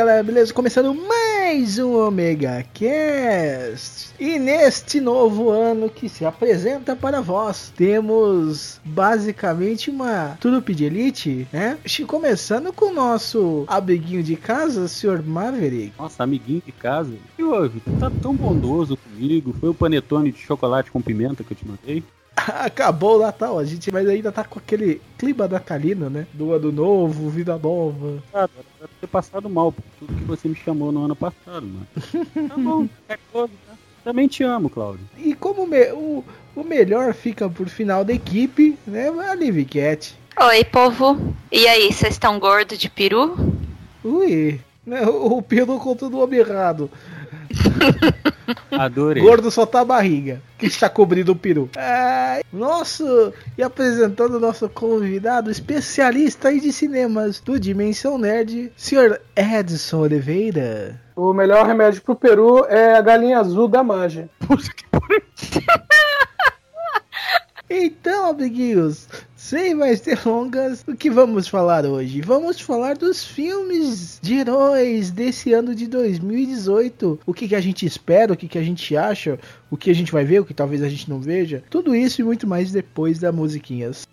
Galera, beleza? Começando mais um Omega Cast. E neste novo ano que se apresenta para vós, temos basicamente uma trupe de elite, né? Começando com o nosso amiguinho de casa, Sr. Maverick. Nossa, amiguinho de casa. Houve? Tu tá tão bondoso comigo. Foi o panetone de chocolate com pimenta que eu te mandei. Acabou o Natal, a gente mas ainda tá com aquele clima natalino, né? Do ano novo, vida nova. Ah, deve ter passado mal por tudo que você me chamou no ano passado, mano. Tá bom, é coisa, tá? Também te amo, Cláudio. E como me- o, o melhor fica por final da equipe, né? A Liv Cat. Oi, povo. E aí, vocês estão gordo de peru? Ui, né? O, o peru conta do homem errado. Adorei. Gordo só tá a barriga, que está cobrindo o peru. Ai, nosso, e apresentando o nosso convidado, especialista aí de cinemas do Dimensão Nerd, Sr. Edson Oliveira. O melhor remédio pro peru é a galinha azul da Mage. Então, amiguinhos, sem mais delongas, o que vamos falar hoje? Vamos falar dos filmes de heróis desse ano de 2018. O que, que a gente espera, o que, que a gente acha, o que a gente vai ver, o que talvez a gente não veja. Tudo isso e muito mais depois da musiquinhas.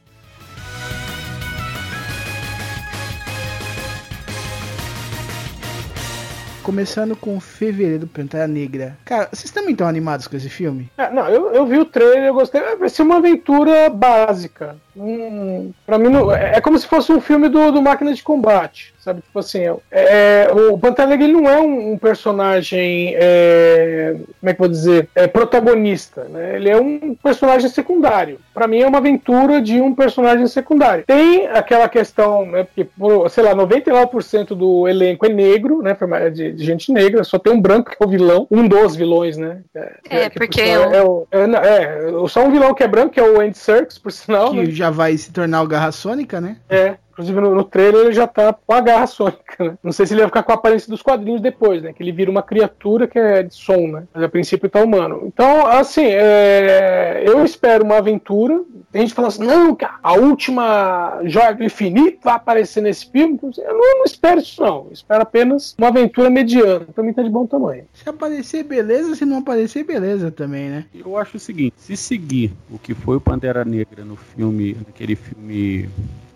Começando com Fevereiro Pantera Negra. Cara, vocês também estão animados com esse filme? É, não, eu, eu vi o trailer, eu gostei. É, Vai ser uma aventura básica. Hum, pra mim, não- é é como se fosse um filme do, do Máquina de Combate, sabe? Tipo assim, é, é- o Pantera Negra ele não é um, um personagem, é, como é que eu vou dizer, é protagonista, né? Ele é um personagem secundário. Pra mim é uma aventura de um personagem secundário. Tem aquela questão, né? Porque, pô, sei lá, 99% do elenco é negro, né? forma- De, de gente negra, só tem um branco que é o vilão, um dos vilões, né? É, por porque eu- é, é, não, é, só um vilão que é branco, que é o Andy Serkis, por sinal, Que né? já vai se tornar o Garra Sônica, né? É, inclusive no, no trailer ele já tá com a garra sônica, né? Não sei se ele vai ficar com a aparência dos quadrinhos depois, né? Que ele vira uma criatura que é de som, né? Mas a princípio tá humano. Então, assim, é, eu espero uma aventura. Tem gente falando assim, não, cara, a última joia do infinito vai aparecer nesse filme. Eu não, não espero isso, não. Eu espero apenas uma aventura mediana. Pra mim tá de bom tamanho. Se aparecer, beleza. Se não aparecer, beleza também, né? Eu acho o seguinte, se seguir o que foi o Pantera Negra no filme, naquele filme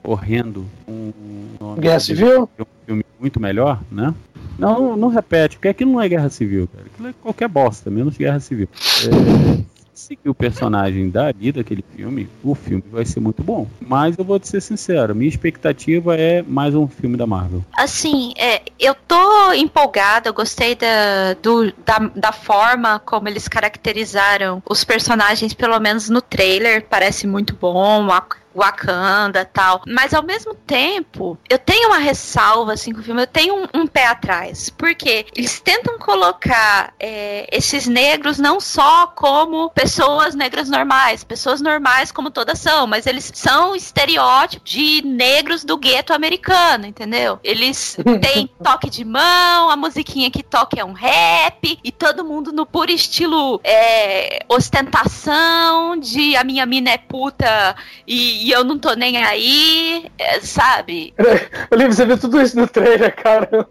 horrendo, um nome Guerra Civil? é um filme muito melhor, né? Não, não repete, porque aquilo não é guerra civil, cara. Aquilo é qualquer bosta, menos guerra civil. É, se seguir o personagem dali daquele filme, o filme vai ser muito bom. Mas eu vou te ser sincero, minha expectativa é mais um filme da Marvel. Assim, é, eu tô empolgada, eu gostei da, do- da, da forma como eles caracterizaram os personagens, pelo menos no trailer, parece muito bom, Wak- Wakanda tal. Mas ao mesmo tempo, eu tenho uma ressalva assim com o filme, eu tenho um, um pé atrás. Porque eles tentam colocar é, esses negros não só como pessoas negras normais, pessoas normais como todas são, mas eles são estereótipos de negros do gueto americano, entendeu? Eles têm toque de mão, a musiquinha que toca é um rap, e todo mundo no puro estilo é, ostentação de a minha mina é puta e, e eu não tô nem aí, é, sabe? Olivia, você viu tudo isso no trailer, caramba.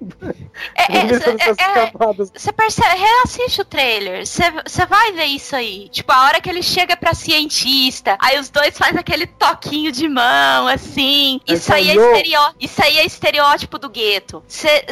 É, é, é, é. Você percebe, reassiste o trailer, você vai ver isso aí. Tipo, a hora que ele chega pra cientista, aí os dois fazem aquele toquinho de mão, assim. Isso aí, é estereó... isso aí é estereótipo do gueto. Você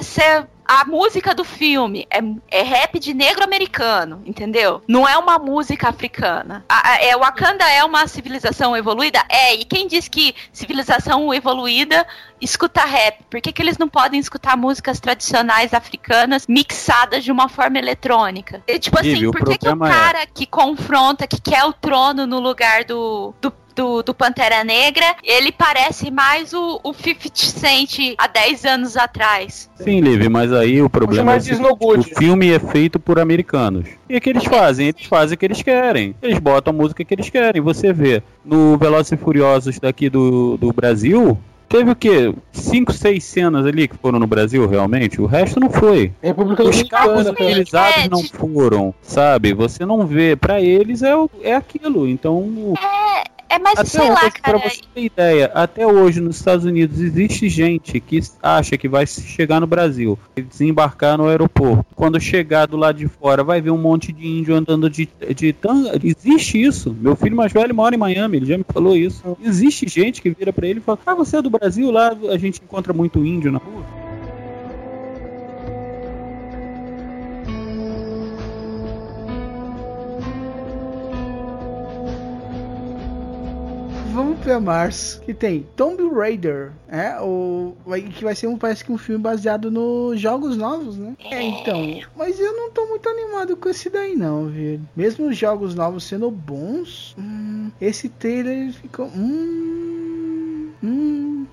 a música do filme é, é rap de negro americano, entendeu? Não é uma música africana. A, a, é, Wakanda é uma civilização evoluída? É, e quem diz que civilização evoluída escuta rap? Por que, que eles não podem escutar músicas tradicionais africanas mixadas de uma forma eletrônica? E, tipo assim, por que, que o é- cara que confronta, que quer o trono no lugar do, do do, do Pantera Negra, ele parece mais o, o 50 Cent há 10 anos atrás. Sim, Liv, mas aí o problema é de que o filme é feito por americanos. E o que eles fazem? Eles fazem o que eles querem. Eles botam a música que eles querem. Você vê, no Velozes e Furiosos daqui do, do Brasil, teve o quê? Cinco, seis cenas ali que foram no Brasil, realmente? O resto não foi. República Os carros utilizados É, não foram, sabe? Você não vê. Pra eles é, é aquilo. Então, É, mas até sei lá, hoje, pra cara. você ter ideia, até hoje nos Estados Unidos existe gente que acha que vai chegar no Brasil, desembarcar no aeroporto. Quando chegar do lado de fora, vai ver um monte de índio andando de, de tanga. Existe isso. Meu filho mais velho mora em Miami, ele já me falou isso. Existe gente que vira pra ele e fala: Ah, você é do Brasil? Lá a gente encontra muito índio na rua. Pra março, que tem Tomb Raider, é, o, que vai ser um, parece que um filme baseado nos jogos novos, né? É, então, mas eu não tô muito animado com esse daí não, viu? Mesmo os jogos novos sendo bons, hum, esse trailer ficou, hum, hum,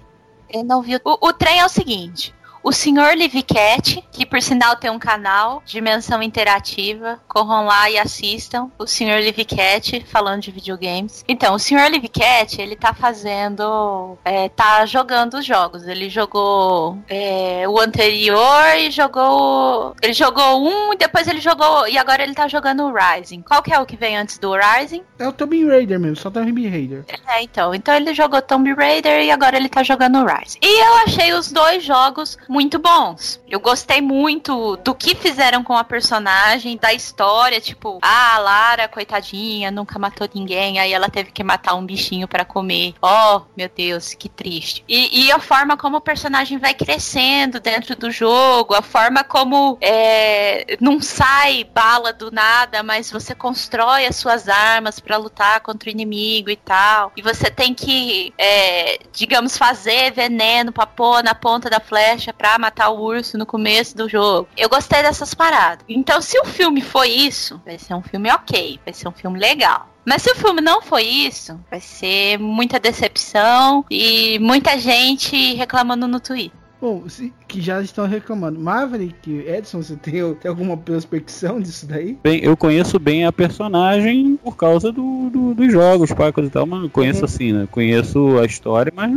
Eu não vi. O, o trem é o seguinte. O senhor Livicat, que por sinal tem um canal, Dimensão Interativa, corram lá e assistam o senhor Livicat falando de videogames. Então, o senhor Livicat, ele tá fazendo. é, tá jogando os jogos. Ele jogou é, o anterior e jogou. Ele jogou um e depois ele jogou. E agora ele tá jogando o Rising. Qual que é o que vem antes do Rising? é o Tomb Raider mesmo, só Tomb Raider. É, então. Então ele jogou Tomb Raider e agora ele tá jogando Rise. E eu achei os dois jogos muito bons. Eu gostei muito do que fizeram com a personagem, da história, tipo, ah, a Lara, coitadinha, nunca matou ninguém, aí ela teve que matar um bichinho pra comer. Oh, meu Deus, que triste. E, e a forma como o personagem vai crescendo dentro do jogo, a forma como é, não sai bala do nada, mas você constrói as suas armas pra lutar contra o inimigo e tal. E você tem que, é, digamos, fazer veneno pra pôr na ponta da flecha pra matar o urso no começo do jogo. Eu gostei dessas paradas. Então, se o filme foi isso, vai ser um filme ok, vai ser um filme legal. Mas se o filme não foi isso, vai ser muita decepção e muita gente reclamando no Twitter. Bom, se- que já estão reclamando. Maverick, Edson, você tem, tem alguma prospecção disso daí? Bem, eu conheço bem a personagem por causa do, do- dos jogos, pacos e tal, mas eu conheço Uhum. assim, né? Conheço a história, mas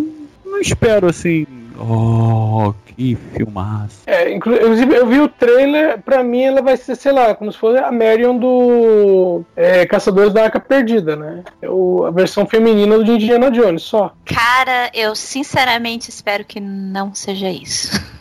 não espero assim. Oh, que filmaço. É, inclusive eu vi o trailer, pra mim ela vai ser, sei lá, como se fosse a Marion do é, Caçadores da Arca Perdida, né? É o- a versão feminina do Indiana Jones, só. Cara, eu sinceramente espero que não seja isso.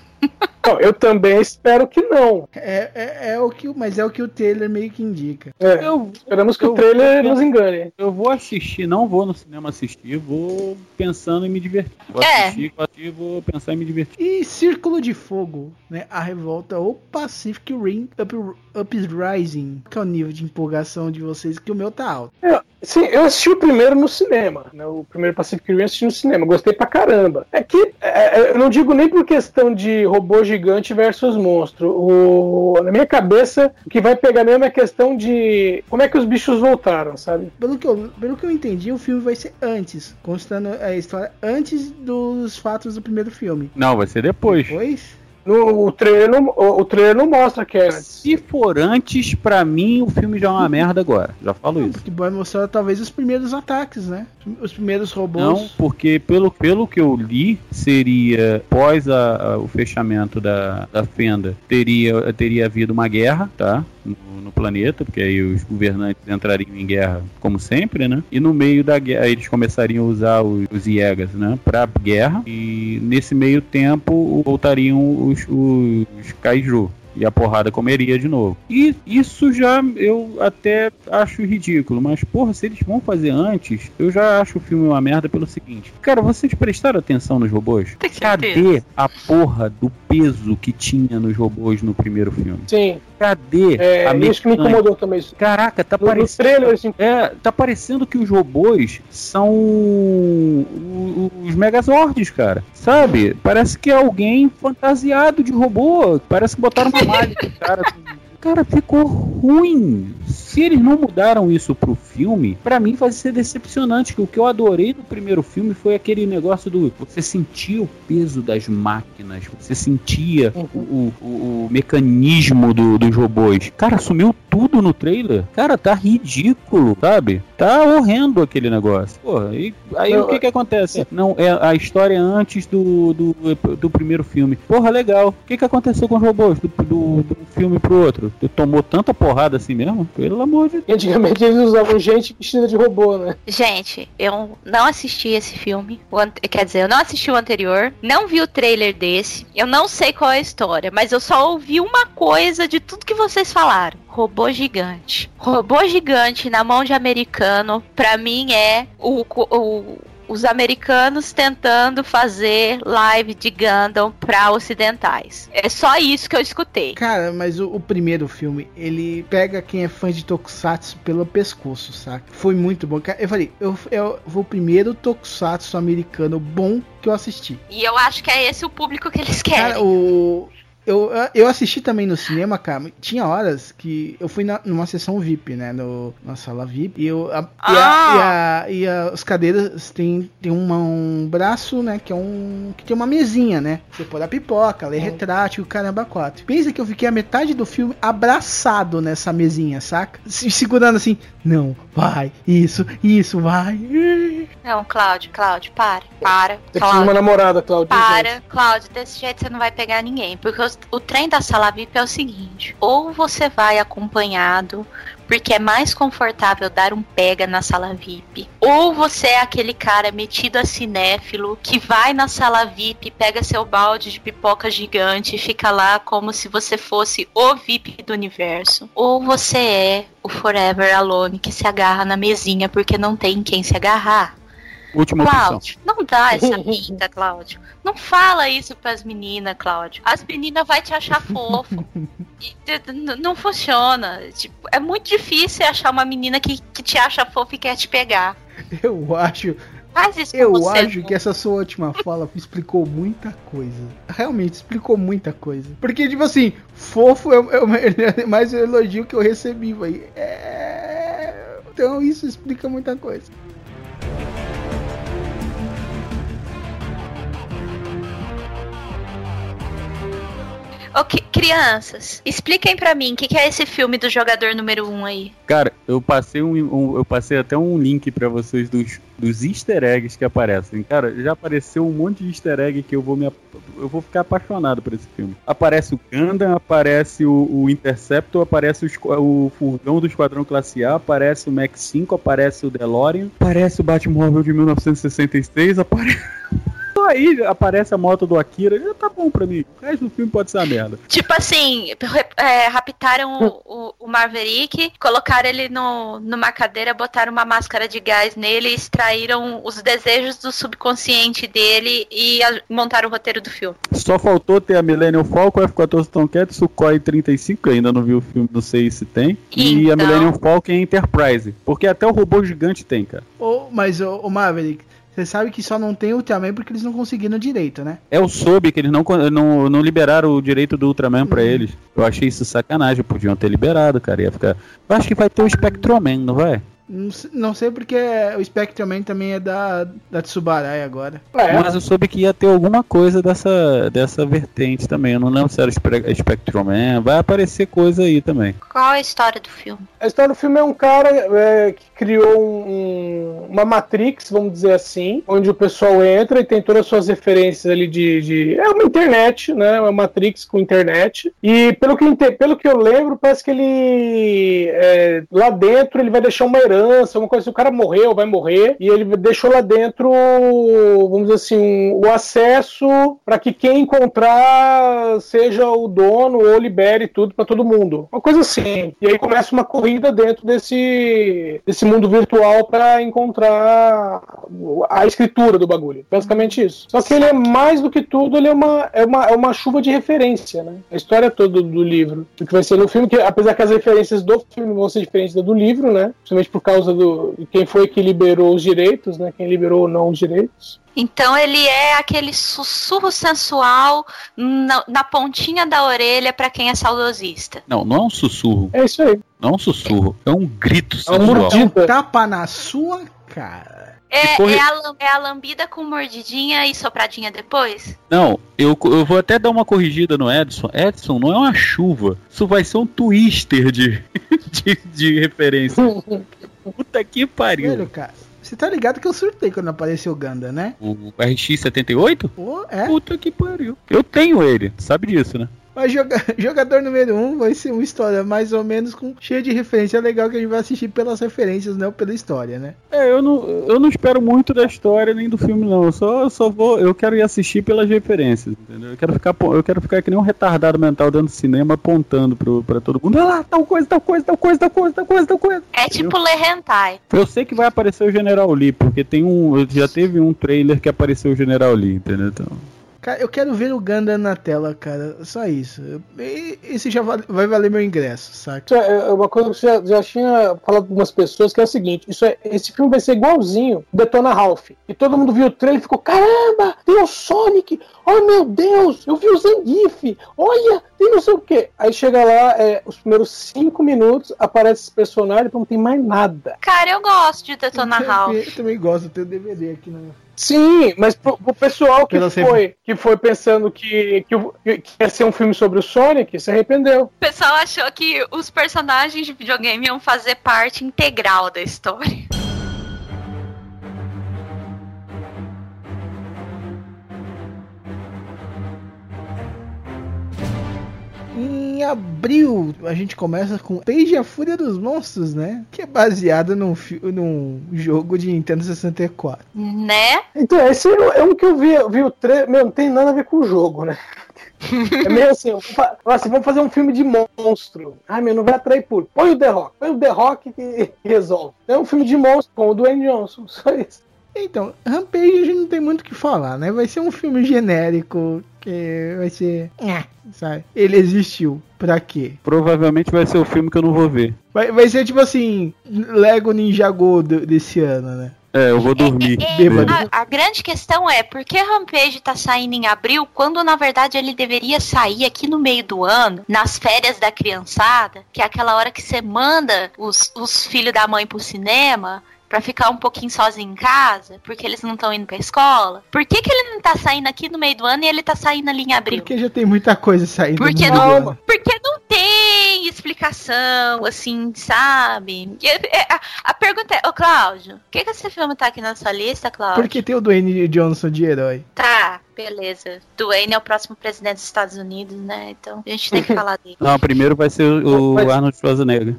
Não, eu também espero que não. É, é, é o que, o- mas é o que o trailer meio que indica. É, Eu, esperamos que eu- o trailer nos engane. eu vou assistir, não vou no cinema assistir, vou pensando em me divertir. Vou É. assistir, vou assistir, vou pensar em me divertir. E Círculo de Fogo, né? A revolta ou Pacific Rim Up, Uprising. Qual é o nível de empolgação de vocês? Que o meu tá alto. É, sim, eu assisti o primeiro no cinema, né? O primeiro Pacific Rim eu assisti no cinema, gostei pra caramba. É que é, é, eu não digo nem por questão de robô gigante versus monstro. O, na minha cabeça, o que vai pegar mesmo é a questão de como é que os bichos voltaram, sabe? Pelo que, eu, pelo que eu entendi, o filme vai ser antes, constando a história antes dos fatos do primeiro filme. Não, vai ser depois. Depois, No, o, trailer não, o, o trailer não mostra que é antes. Se for antes, pra mim o filme já é uma merda agora. Já falo isso. porque vai mostrar talvez os primeiros ataques, né? Os primeiros robôs. Não, porque pelo, pelo que eu li, seria após a- a- o fechamento da, da fenda, teria, teria havido uma guerra, tá? Planeta, porque aí os governantes entrariam em guerra, como sempre, né? E no meio da guerra, eles começariam a usar os, os Iegas, né? Pra guerra. E nesse meio tempo voltariam os, os Kaiju. E a porrada comeria de novo. E isso já eu até acho ridículo. Mas, porra, se eles vão fazer antes, eu já acho o filme uma merda pelo seguinte. Cara, vocês prestaram atenção nos robôs? Cadê a porra do peso que tinha nos robôs no primeiro filme? Sim. Cadê É, a isso que me mecânica? incomodou também. Caraca, tá No, no parecendo. trailer, assim, É, tá parecendo que os robôs são os Megazords, cara. Sabe? Parece que é alguém fantasiado de robô. Parece que botaram uma malha cara. Cara, ficou ruim. Se eles não mudaram isso pro filme, pra mim vai ser decepcionante. Que o que eu adorei no primeiro filme foi aquele negócio do você sentia o peso das máquinas, você sentia o, o- o mecanismo do- dos robôs. Cara, sumiu tudo no trailer. Cara, tá ridículo, sabe? Tá horrendo aquele negócio. Porra, e aí Não, o que que acontece? Não, é a história antes do, do, do primeiro filme. Porra, legal. O que que aconteceu com os robôs do, do, do filme pro outro? Tu tomou tanta porrada assim mesmo? Pelo amor de Deus. Antigamente eles usavam gente vestida de robô, né? Gente, eu não assisti esse filme. Quer dizer, eu não assisti o anterior. Não vi o trailer desse. Eu não sei qual é a história, mas eu só ouvi uma coisa de tudo que vocês falaram. Robô gigante. Robô gigante na mão de americano, pra mim é o, o- os americanos tentando fazer live de Gundam pra ocidentais. É só isso que eu escutei. Cara, mas o, o primeiro filme, ele pega quem é fã de Tokusatsu pelo pescoço, saca? Foi muito bom. Eu falei, eu, eu vou o primeiro Tokusatsu americano bom que eu assisti. E eu acho que é esse o público que eles querem. Cara, o. Eu, eu assisti também no cinema, cara. Tinha horas que eu fui na, numa sessão VIP, né? No, na sala VIP. E, eu, a, e, a, e, a, e a- as cadeiras tem, tem uma- um braço, né? Que é um. Que tem uma mesinha, né? Você pôr a pipoca, ler retrátil, caramba, quatro. Pensa que eu fiquei a metade do filme abraçado nessa mesinha, saca? Se, segurando assim, não, vai, isso, isso, vai. Não, Cláudio, Cláudio, para. Para. Você de Cláudio. uma namorada, Claudio. Para, Cláudio, desse jeito você não vai pegar ninguém. Porque os- o trem da sala VIP é o seguinte: ou você vai acompanhado, porque é mais confortável dar um pega na sala VIP, ou você é aquele cara metido a cinéfilo que vai na sala VIP, pega seu balde de pipoca gigante e fica lá como se você fosse o VIP do universo, ou você é o Forever Alone que se agarra na mesinha porque não tem quem se agarrar. Última opção. Cláudio, não dá essa pinta, Cláudio. Não fala isso pras meninas, Cláudio. As meninas vão te achar fofo. E não funciona. Tipo, é muito difícil achar uma menina que, que te acha fofo e quer te pegar. Eu acho, Eu acho que essa sua última fala explicou muita coisa. Realmente explicou muita coisa. Porque, tipo assim, fofo é, o- é é mais o elogio que eu recebi, véi. É... Então isso explica muita coisa. Ok, crianças, expliquem pra mim o que, que é esse filme do jogador número 1 um aí. Cara, eu passei um, um- eu passei até um link pra vocês dos, dos easter eggs que aparecem. Cara, já apareceu um monte de easter egg que eu vou me eu vou ficar apaixonado por esse filme. Aparece o Gundam, aparece o, o Interceptor, aparece o, o furgão do Esquadrão Classe A, aparece o Max 5, aparece o DeLorean, aparece o Batmóvel de 1966, aparece Aí aparece a moto do Akira, já tá bom pra mim. O resto do filme pode ser uma merda. Tipo assim, é, raptaram o, o, o Maverick, colocaram ele no, numa cadeira, botaram uma máscara de gás nele, extraíram os desejos do subconsciente dele e a- montaram o roteiro do filme. Só faltou ter a Millennium Falcon, F-14 Tomcat, Sukhoi 35, que eu ainda não vi o filme, não sei se tem. E a Então. Millennium Falcon e a Enterprise. Porque até o robô gigante tem, cara. Ô, mas, o ô Maverick, você sabe que só não tem Ultraman porque eles não conseguiram direito, né? É o soube que eles não, não, não liberaram o direito do Ultraman pra eles. Eu achei isso sacanagem, podiam ter liberado, cara. Ia ficar. Eu acho que vai ter o Spectroman, não vai? Não, se- não sei porque o Spectreman também é da, da Tsubarai agora. É, Mas eu soube que ia ter alguma coisa dessa, dessa vertente também. Eu não lembro se era Spre- Spectroman. Vai aparecer coisa aí também. Qual a história do filme? a história do filme é um cara é, que criou um, uma Matrix, vamos dizer assim, onde o pessoal entra e tem todas as suas referências ali de. de é uma internet, né? Uma Matrix com internet. E pelo que, pelo que eu lembro, parece que ele. é, lá dentro ele vai deixar uma herança, uma coisa assim. O cara morreu, vai morrer. E ele deixou lá dentro, vamos dizer assim, o acesso para que quem encontrar seja o dono ou libere tudo para todo mundo. Uma coisa assim. E aí começa uma corrida dentro desse, desse mundo virtual para encontrar a escritura do bagulho. Basicamente isso. Só que ele é mais do que tudo, ele é uma, é uma, é uma chuva de referência, né? A história toda do livro. O que vai ser no filme, que apesar que as referências do filme vão ser diferentes da do livro, né? Principalmente por causa do de quem foi que liberou os direitos, né? Quem liberou ou não os direitos. Então ele é aquele sussurro sensual na, na pontinha da orelha pra quem é saudosista. Não, não é um sussurro. É isso aí. Não é um sussurro. É um grito É uma sensual. mordida. Tapa na sua cara. É, corre- é, a, é a lambida com mordidinha e sopradinha depois? Não, eu, eu vou até dar uma corrigida no Edson. Edson, não é uma chuva. Isso vai ser um twister de, de, de referência. Puta que pariu. Velho, cara. Você tá ligado que eu surtei quando apareceu o Ganda, né? O RX-78? Pô, é. Puta que pariu. Eu tenho ele, sabe disso, né? Mas joga- jogador número 1 um vai ser uma história mais ou menos com cheia de referência legal que a gente vai assistir pelas referências, não pela história, né? É, eu não, eu não espero muito da história nem do filme, não. Eu só, eu só vou. Eu quero ir assistir pelas referências, entendeu? Eu quero ficar, eu quero ficar que nem um retardado mental dentro do cinema apontando pro, pra todo mundo. Olha lá, tal coisa, tal coisa, tal coisa, tal coisa, tal coisa, tal coisa. É tipo Le Hentai. Eu sei que vai aparecer o General Lee, porque tem um. Já teve um trailer que apareceu o General Lee, entendeu? Então. Cara, eu quero ver o Ganda na tela, cara. Só isso. E- Esse já vai valer meu ingresso, saca? Isso é uma coisa que eu já, tinha falado com algumas pessoas, que é o seguinte, isso é, esse filme vai ser igualzinho Detona Ralph. E todo mundo viu o trailer e ficou, caramba, tem o Sonic, oh meu Deus, eu vi o Zangief, olha, tem não sei o que. Aí chega lá, é, os primeiros cinco minutos, aparece esse personagem, não tem mais nada. Cara, eu gosto de Detona Ralph. Eu também gosto, eu tenho DVD aqui no. Sim, mas pro, pro pessoal que Pela foi, que foi pensando que, que, que ia ser um filme sobre o Sonic, se arrependeu. O pessoal achou que os personagens de videogame iam fazer parte integral da história. Abril, a gente começa com Page a Fúria dos Monstros, né? Que é baseado num, num jogo de Nintendo 64. Né? Então, esse é um que eu vi, eu vi o trailer, meu, não tem nada a ver com o jogo, né? É meio assim, assim, vamos fazer um filme de monstro. Ai, meu, não vai atrair público. Põe o The Rock, põe o The Rock que que resolve. É um filme de monstro com o Dwayne Johnson, só isso. Então, Rampage a gente não tem muito o que falar, né? Vai ser um filme genérico, que vai ser. É, sabe? Ele existiu. Pra quê? Provavelmente vai ser o filme que eu não vou ver. Vai, vai ser tipo assim, Lego Ninjago do- desse ano, né? É, eu vou dormir. É, Bêbado. a, a grande questão é por que Rampage tá saindo em abril quando na verdade ele deveria sair aqui no meio do ano, nas férias da criançada, que é aquela hora que você manda os, os filhos da mãe pro cinema pra ficar um pouquinho sozinho em casa, porque eles não estão indo pra escola. Por que, que ele não tá saindo aqui no meio do ano e ele tá saindo ali em abril? Porque já tem muita coisa saindo. Porque no meio do não, ano. porque não tem explicação, assim, sabe? E, é, A, a pergunta é, ô Cláudio, por que, que esse filme tá aqui na sua lista, Cláudio? Porque tem o Dwayne Johnson de herói. Tá, beleza. Dwayne é o próximo presidente dos Estados Unidos, né? Então a gente tem que falar dele. Não, primeiro vai ser o, o Arnold Schwarzenegger.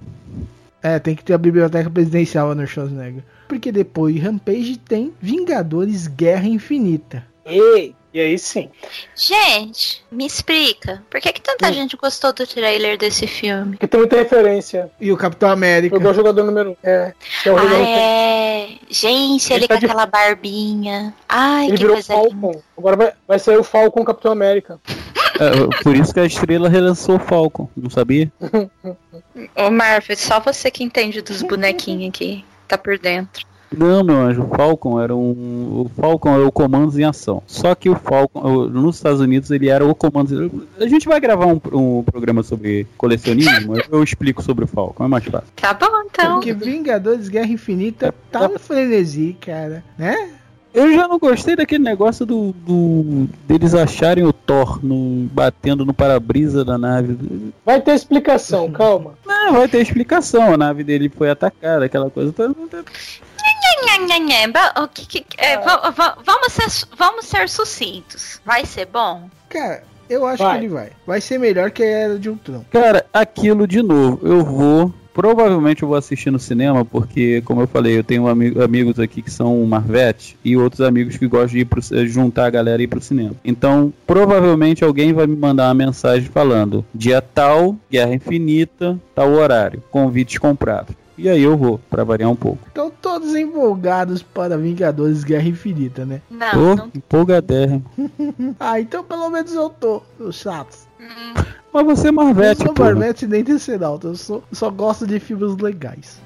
É, tem que ter a biblioteca presidencial no Schwarzenegger. Porque depois de Rampage tem Vingadores Guerra Infinita. Ei, e aí sim. Gente, me explica, por que, que tanta Hum. gente gostou do trailer desse filme? Porque tem muita referência. E o Capitão América. O jogador número 1. Um. É, que é o Ah, jogador é. Gente, ele Ele tá com de- aquela barbinha. Ai, Ele que virou coisa linda. Falcon. Agora vai, vai sair o Falcon Capitão América. É, por isso que a estrela relançou o Falcon, não sabia? Ô, Marvel, só você que entende dos bonequinhos aqui. Tá por dentro. Não, meu anjo, o Falcon era um. O Falcon é o comandos em ação. Só que o Falcon, nos Estados Unidos, ele era o comandos. A gente vai gravar um, um programa sobre colecionismo, eu explico sobre o Falcon, é mais fácil. Tá bom, então. Porque Vingadores Guerra Infinita tá um frenesi, cara. Né? Eu já não gostei daquele negócio do, do- deles acharem o Thor no, batendo no para-brisa da nave. Vai ter explicação, calma. Não, vai ter explicação. A nave dele foi atacada, aquela coisa o que que- é, va- vamos, ser, vamos ser sucintos. Vai ser bom? Cara, eu acho Vai. que ele vai. Vai ser melhor que a Era de Ultron. Cara, aquilo de novo, eu vou. Provavelmente eu vou assistir no cinema, porque, como eu falei, eu tenho ami- amigos aqui que são Marvete e outros amigos que gostam de ir pro, eh, juntar a galera e ir pro cinema. Então, provavelmente alguém vai me mandar uma mensagem falando: dia tal, Guerra Infinita, tal horário, convites comprados. E aí eu vou, pra variar um pouco. Então todos empolgados para Vingadores Guerra Infinita, né? Não, Tô não. empolgadérrimo. Ah, então pelo menos eu tô, os chatos. Hum, Mas você é Eu Marvete, sou pô. Marvete nem Tesseralta, eu sou, só gosto de filmes legais.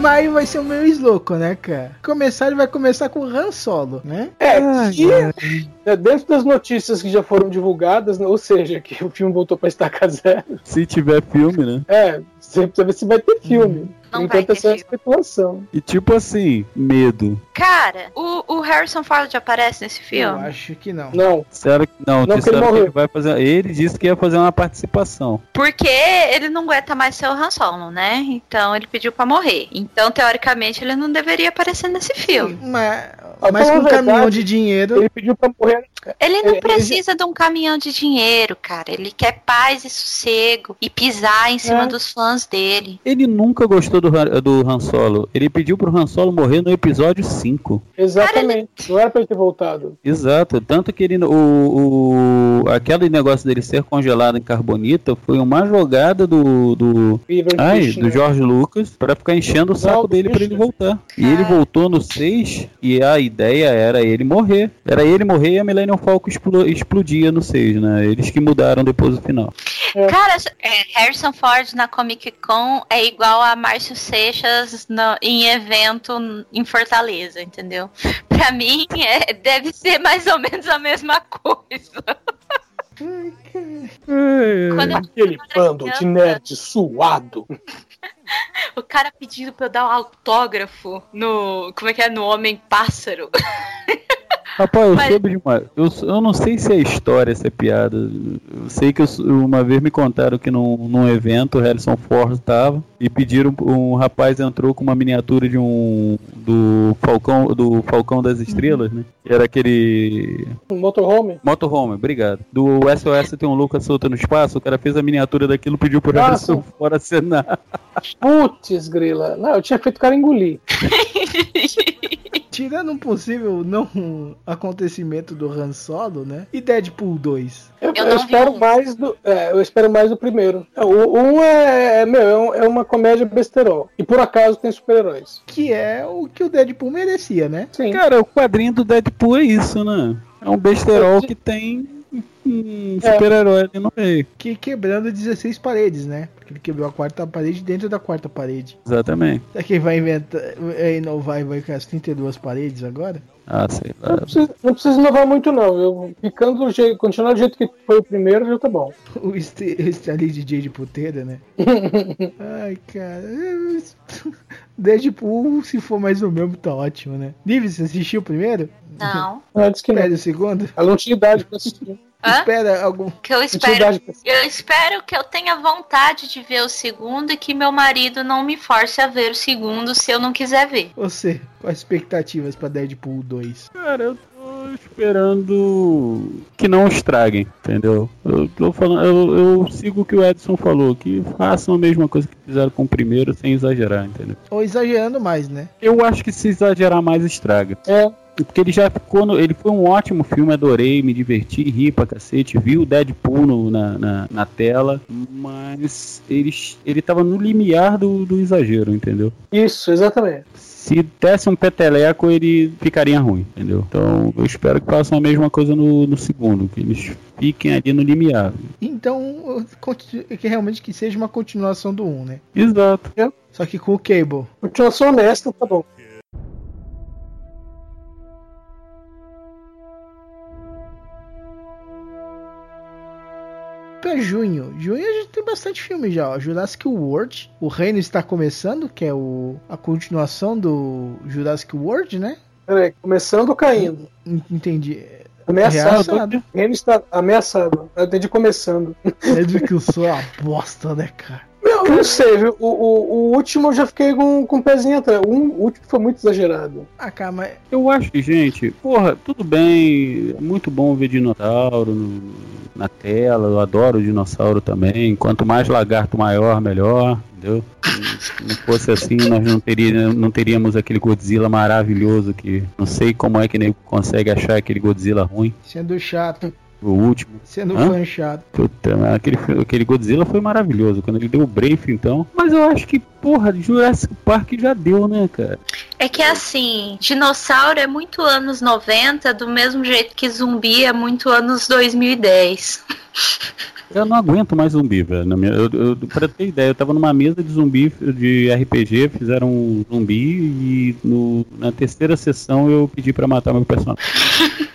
Mas vai ser o meu louco, né, cara? Começar, ele vai começar com o Han Solo, né? É, que é, dentro das notícias que já foram divulgadas, né, ou seja, que o filme voltou pra estacar zero, Se tiver filme, né? é, você precisa ver se vai ter filme. Não enquanto vai ter filme. especulação. E tipo assim, medo. Cara, o, o Harrison Ford aparece nesse Eu filme? acho que não. Não, Sério que não, Não, disseram porque ele que ele vai fazer. Ele disse que ia fazer uma participação. Porque ele não aguenta mais ser o Han Solo, né? Então ele pediu pra morrer. Então, teoricamente, ele não deveria aparecer nesse filme. Mas, Ah, mas com um caminhão de dinheiro. ele pediu pra morrer. Ele não Ele- precisa de um caminhão de dinheiro, cara. Ele quer paz e sossego e pisar em cima É. dos fãs dele. Ele nunca gostou do, Han- do Han Solo. Ele pediu pro Han Solo morrer no episódio 5. Exatamente. Não era pra ele ter voltado. Exato. Tanto que ele. O, o, aquele negócio dele ser congelado em carbonita foi uma jogada do. do Beaver Ai, Fish, do né? George Lucas pra ficar enchendo o saco Não, dele pra Fish. ele voltar. E ele voltou no 6 e a ideia era ele morrer. Era ele morrer e a Millennium Falcon explo- explodia no 6, né? Eles que mudaram depois do final. É. Cara, é, Harrison Ford na Comic Con é igual a Márcio Seixas no- em evento em Fortaleza, entendeu? Pra mim, é- deve ser mais ou menos a mesma coisa. Quando Aquele bando de nerd suado. O cara pedindo pra eu dar um autógrafo no. Como é que é? No Homem Pássaro. Rapaz, eu Mas- soube de uma. Eu, eu não sei se é história, se é piada. Eu sei que eu uma vez me contaram que num, num evento o Harrison Ford estava e pediram. Um rapaz entrou com uma miniatura de um. do Falcão, do Falcão das Estrelas, né? Era aquele. Um motorhome. Motorhome, obrigado. Do SOS tem um Lucas solto no espaço, o cara fez a miniatura daquilo pediu pro Harrison. Ford assinar. Putz, grila. Não, eu tinha feito o cara engolir. Tirando um possível não acontecimento do Han Solo, né? E Deadpool 2. Eu, Eu eu espero um. mais do. é, eu espero mais do primeiro. O um é, é, meu, é um- é uma comédia besterol. E por acaso tem super-heróis. Que é o que o Deadpool merecia, né? Sim. Cara, o quadrinho do Deadpool é isso, né? É um besterol que tem um É. super-herói ali no meio. Que quebrando 16 paredes, né? Porque ele quebrou a quarta parede dentro da quarta parede. Exatamente. Será que ele vai inventar, é, inovar e vai com as 32 paredes agora? Ah, sei Não precisa, não precisa inovar muito, não. Eu, ficando do jeito, continuar do jeito que foi o primeiro, já tá bom. O St- esse ali DJ de puteira, né? Ai, cara. Deadpool, se for mais o mesmo, tá ótimo, né? Liv, você assistiu o primeiro? Não. Disse que não. O segundo? Ela não tinha idade pra assistir. Hã? Espera algum. Que eu espero. Eu espero que eu tenha vontade de ver o segundo e que meu marido não me force a ver o segundo se eu não quiser ver. Você, quais expectativas pra Deadpool 2? Cara, eu tô esperando que não estraguem, entendeu? Eu tô falando, eu, eu sigo o que o Edson falou, que façam a mesma coisa que fizeram com o primeiro sem exagerar, entendeu? Ou exagerando mais, né? Eu acho que se exagerar mais estraga. É, Porque ele já ficou. No, ele foi um ótimo filme, adorei, me diverti, ri pra cacete, vi o Deadpool no- na, na, na tela, mas ele, ele tava no limiar do, do exagero, entendeu? isso, exatamente. Se desse um peteleco, ele ficaria ruim, entendeu? Então eu espero que façam a mesma coisa no, no segundo, que eles fiquem ali no limiar. Então, que realmente que seja uma continuação do 1, né? Exato. Só que com o Cable. Continuação honesta, tá bom. Pra junho. Junho a gente tem bastante filme já, ó. Jurassic World. O Reino está começando, que é o, a continuação do Jurassic World, né? Peraí, começando ou caindo? En- Entendi. Ameaçado. Ele está ameaçado. Eu entendi começando. É de que eu sou a bosta, né, cara? Meu, eu não sei, viu? O, o, o último eu já fiquei com, com o pezinho atrás. O, o último foi muito exagerado. Ah, cara, mas Eu acho que, gente, porra, tudo bem, é muito bom ver dinossauro no- na tela, eu adoro dinossauro também. Quanto mais lagarto maior, melhor, entendeu? Se não fosse assim, nós não, teria, não teríamos aquele Godzilla maravilhoso que não sei como é que nego consegue achar aquele Godzilla ruim, sendo chato, o último. sendo Hã? chato. Puta, aquele, aquele Godzilla foi maravilhoso, quando ele deu o brief, então. Mas eu acho que, porra, Jurassic Park já deu, né, cara? É que assim, dinossauro é muito anos 90, do mesmo jeito que zumbi é muito anos 2010. Eu não aguento mais zumbi, velho. Na minha, eu, eu, pra ter ideia, eu tava numa mesa de zumbi de RPG, fizeram um zumbi e no, na terceira sessão eu pedi pra matar meu personagem.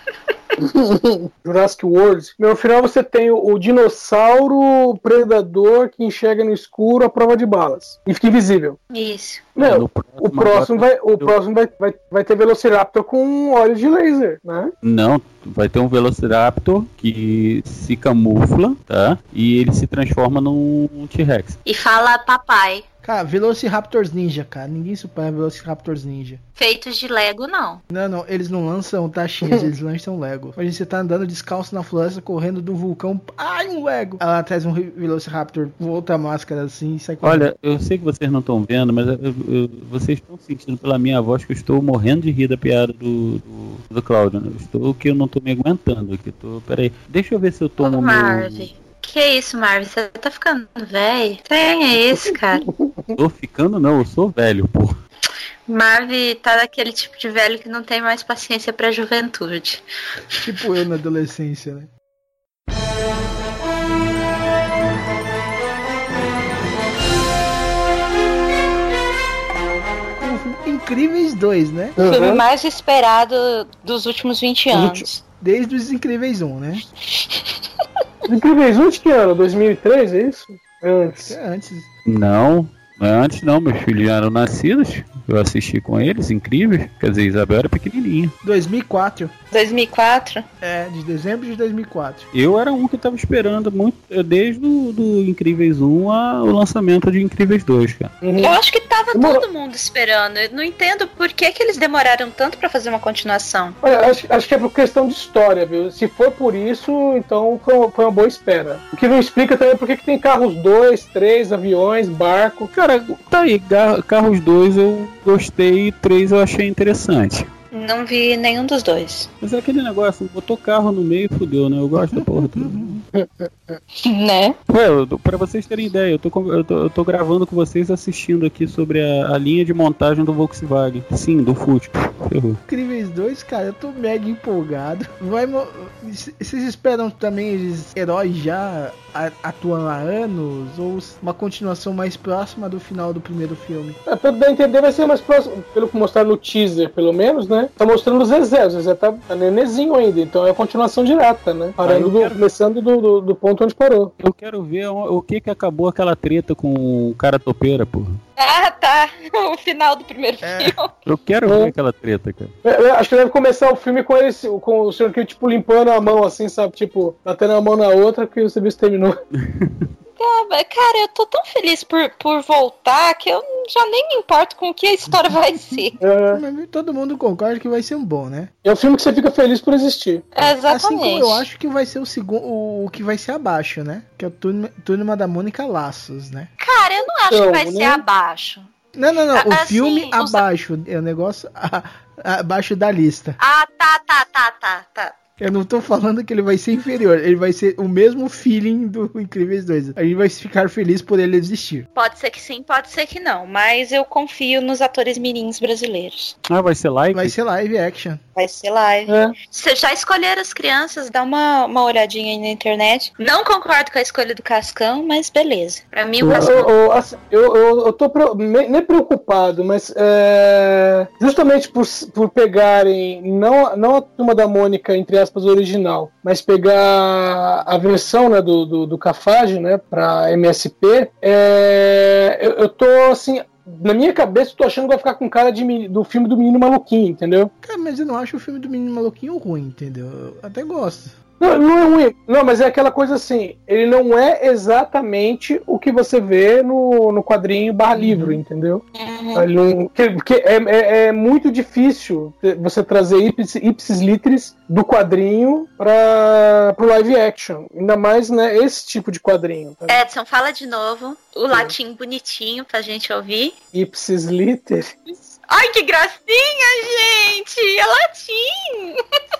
Jurassic World. No final você tem o, o dinossauro predador que enxerga no escuro a prova de balas. E fica invisível. Isso. Meu, No o próximo, vai, o próximo vai, vai, vai ter Velociraptor com óleo de laser, né? Não, vai ter um Velociraptor que se camufla, tá? E ele se transforma num T-Rex. E fala papai. Cara, Velociraptors Ninja, cara. Ninguém supera Velociraptors Ninja. Feitos de Lego, não. Não, não, eles não lançam taxinhas, eles lançam Lego. Hoje você tá andando descalço na floresta, correndo do vulcão. Ai, um Lego! Ela traz um Velociraptor, volta a máscara assim e sai correndo. Olha, eu sei que vocês não estão vendo, mas eu- eu- vocês estão sentindo pela minha voz que eu estou morrendo de rir da piada do, do, do Cláudio. Né? Eu estou que eu não tô me aguentando aqui. Tô, peraí, deixa eu ver se eu Ô, tomo meu... Marvin. Que isso, Marvin? Você tá ficando velho? Quem é esse, cara? Tô ficando não, eu sou velho, pô. Marvin tá daquele tipo de velho que não tem mais paciência pra juventude. Tipo eu na adolescência, né? Incríveis 2, né? O filme Uhum. mais esperado dos últimos 20 anos. Desde os Incríveis 1, né? Incríveis 1 de que ano? 2003, é isso? Antes. É antes. Não, antes não, meus filhos já eram nascidos. Eu assisti com eles, incríveis. Quer dizer, Isabel era pequenininha. 2004. 2004? É, de dezembro de 2004. Eu era um que tava esperando muito, eh, desde o do Incríveis 1 a, o lançamento de Incríveis 2, cara. Uhum. Eu acho que tava Demorou. todo mundo esperando. Eu não entendo por que, que eles demoraram tanto pra fazer uma continuação. Olha, acho, acho que é por questão de história, viu? Se for por isso, então foi, uma- foi uma boa espera. O que não explica também é por que que tem carros 2, 3, aviões, barco. Cara, tá aí, Carros 2 eu gostei, 3 eu achei interessante. Não vi nenhum dos dois. Mas é aquele negócio, botou carro no meio, fudeu, né? Eu gosto da porra toda. Né? Ué, eu- pra vocês terem ideia, eu tô, com- eu tô, eu tô gravando com vocês assistindo aqui sobre a, a linha de montagem do Volkswagen. Sim, do. Ferrou. Incríveis 2, cara, eu tô mega empolgado. Vai, vocês esperam também eles heróis já atuando há anos? Ou uma continuação mais próxima do final do primeiro filme? É, pelo a entender, vai ser mais próximo, pelo que mostraram no teaser, pelo menos, né? Tá mostrando o Zezé. O Zezé tá, tá nenezinho ainda, então é a continuação direta, né? Parando eu do- quero- começando do, do, do ponto onde parou. Eu quero ver o, o que que acabou aquela treta com o cara topeira, porra. Ah, tá. O final do primeiro filme. Eu quero É. ver aquela treta, cara. É, é, acho que deve começar o filme com ele, com o senhor que tipo limpando a mão assim, sabe? Tipo, batendo a mão na outra que o serviço terminou. Cara, eu tô tão feliz por, por voltar que eu já nem me importo com o que a história vai ser. É, todo mundo concorda que vai ser um bom, né? é um filme que você fica feliz por existir. Exatamente. Assim como eu acho que vai ser o segundo, o que vai ser abaixo, né? Que é o Turma, Turma da Mônica Laços, né? Cara, eu não acho Então, que vai né? ser abaixo. Não, não, não. O Assim, filme os- abaixo. É o negócio a- abaixo da lista. Ah, tá, tá, tá, tá, tá. Eu não tô falando que ele vai ser inferior. Ele vai ser o mesmo feeling do Incríveis 2. A gente vai ficar feliz por ele existir. Pode ser que sim, pode ser que não. Mas eu confio nos atores mirins brasileiros. Ah, vai ser live? Vai ser live action. Vai ser live. É. Vocês já escolheram as crianças? Dá uma, uma olhadinha aí na internet. Não concordo com a escolha do Cascão, mas beleza. Pra mim, o Eu, Cascão. eu, assim, eu, eu, eu tô pre- me- nem preocupado, mas é, justamente por, por pegarem não, não a turma da Mônica, entre aspas, original, mas pegar a versão né, do, do, do Cafage né, pra MSP, é, eu, eu tô assim. na minha cabeça, eu tô achando que vai ficar com cara de, do filme do Menino Maluquinho, entendeu? Cara, mas eu não acho o filme do Menino Maluquinho ruim, entendeu? Eu até gosto. Não, não é ruim. Não, mas é aquela coisa assim, ele não é exatamente o que você vê no, no quadrinho barra livro, entendeu? Não- que- Porque é, é- é muito difícil você trazer ipsis, ipsis literis do quadrinho para o live action. Ainda mais, né, esse tipo de quadrinho. tá? Edson, fala de novo o latim bonitinho pra gente ouvir. Ipsis literis. Ai, que gracinha, gente! É latim!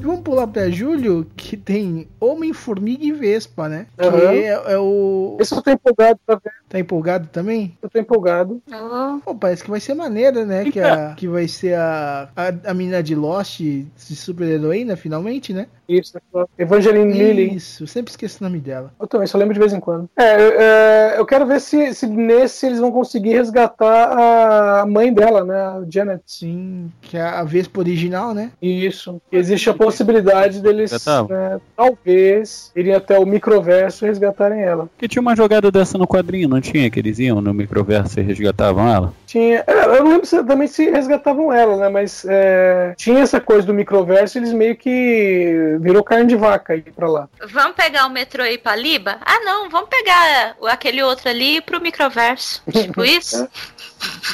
Vamos pular pra Julho, que tem Homem, Formiga e Vespa, né? Que Aham. é, é o. Esse eu tô empolgado pra ver. Tá empolgado também? Eu tô empolgado. Pô, parece que vai ser maneira, né? Que, a, que vai ser a, a, a menina de Lost de super-heroína, finalmente, né? Isso, Evangeline Lilly. Isso, eu sempre esqueço o nome dela. Eu também, só lembro de vez em quando. É, é, eu quero ver se, se nesse eles vão conseguir resgatar a mãe dela, né? A Janet. Sim, que é a Vespa original, né? Isso. Existe a possibilidade deles, Resgatavam? né, talvez, irem até o microverso e resgatarem ela. Porque tinha uma jogada dessa no quadrinho, não tinha? Que eles iam no microverso e resgatavam ela? Tinha, é, eu não lembro se, também se resgatavam ela, né? Mas é, tinha essa coisa do microverso, eles meio que virou carne de vaca aí pra lá. vamos pegar o metrô e ir pra Liba? Ah, não, vamos pegar o- aquele outro ali pro microverso. Tipo isso?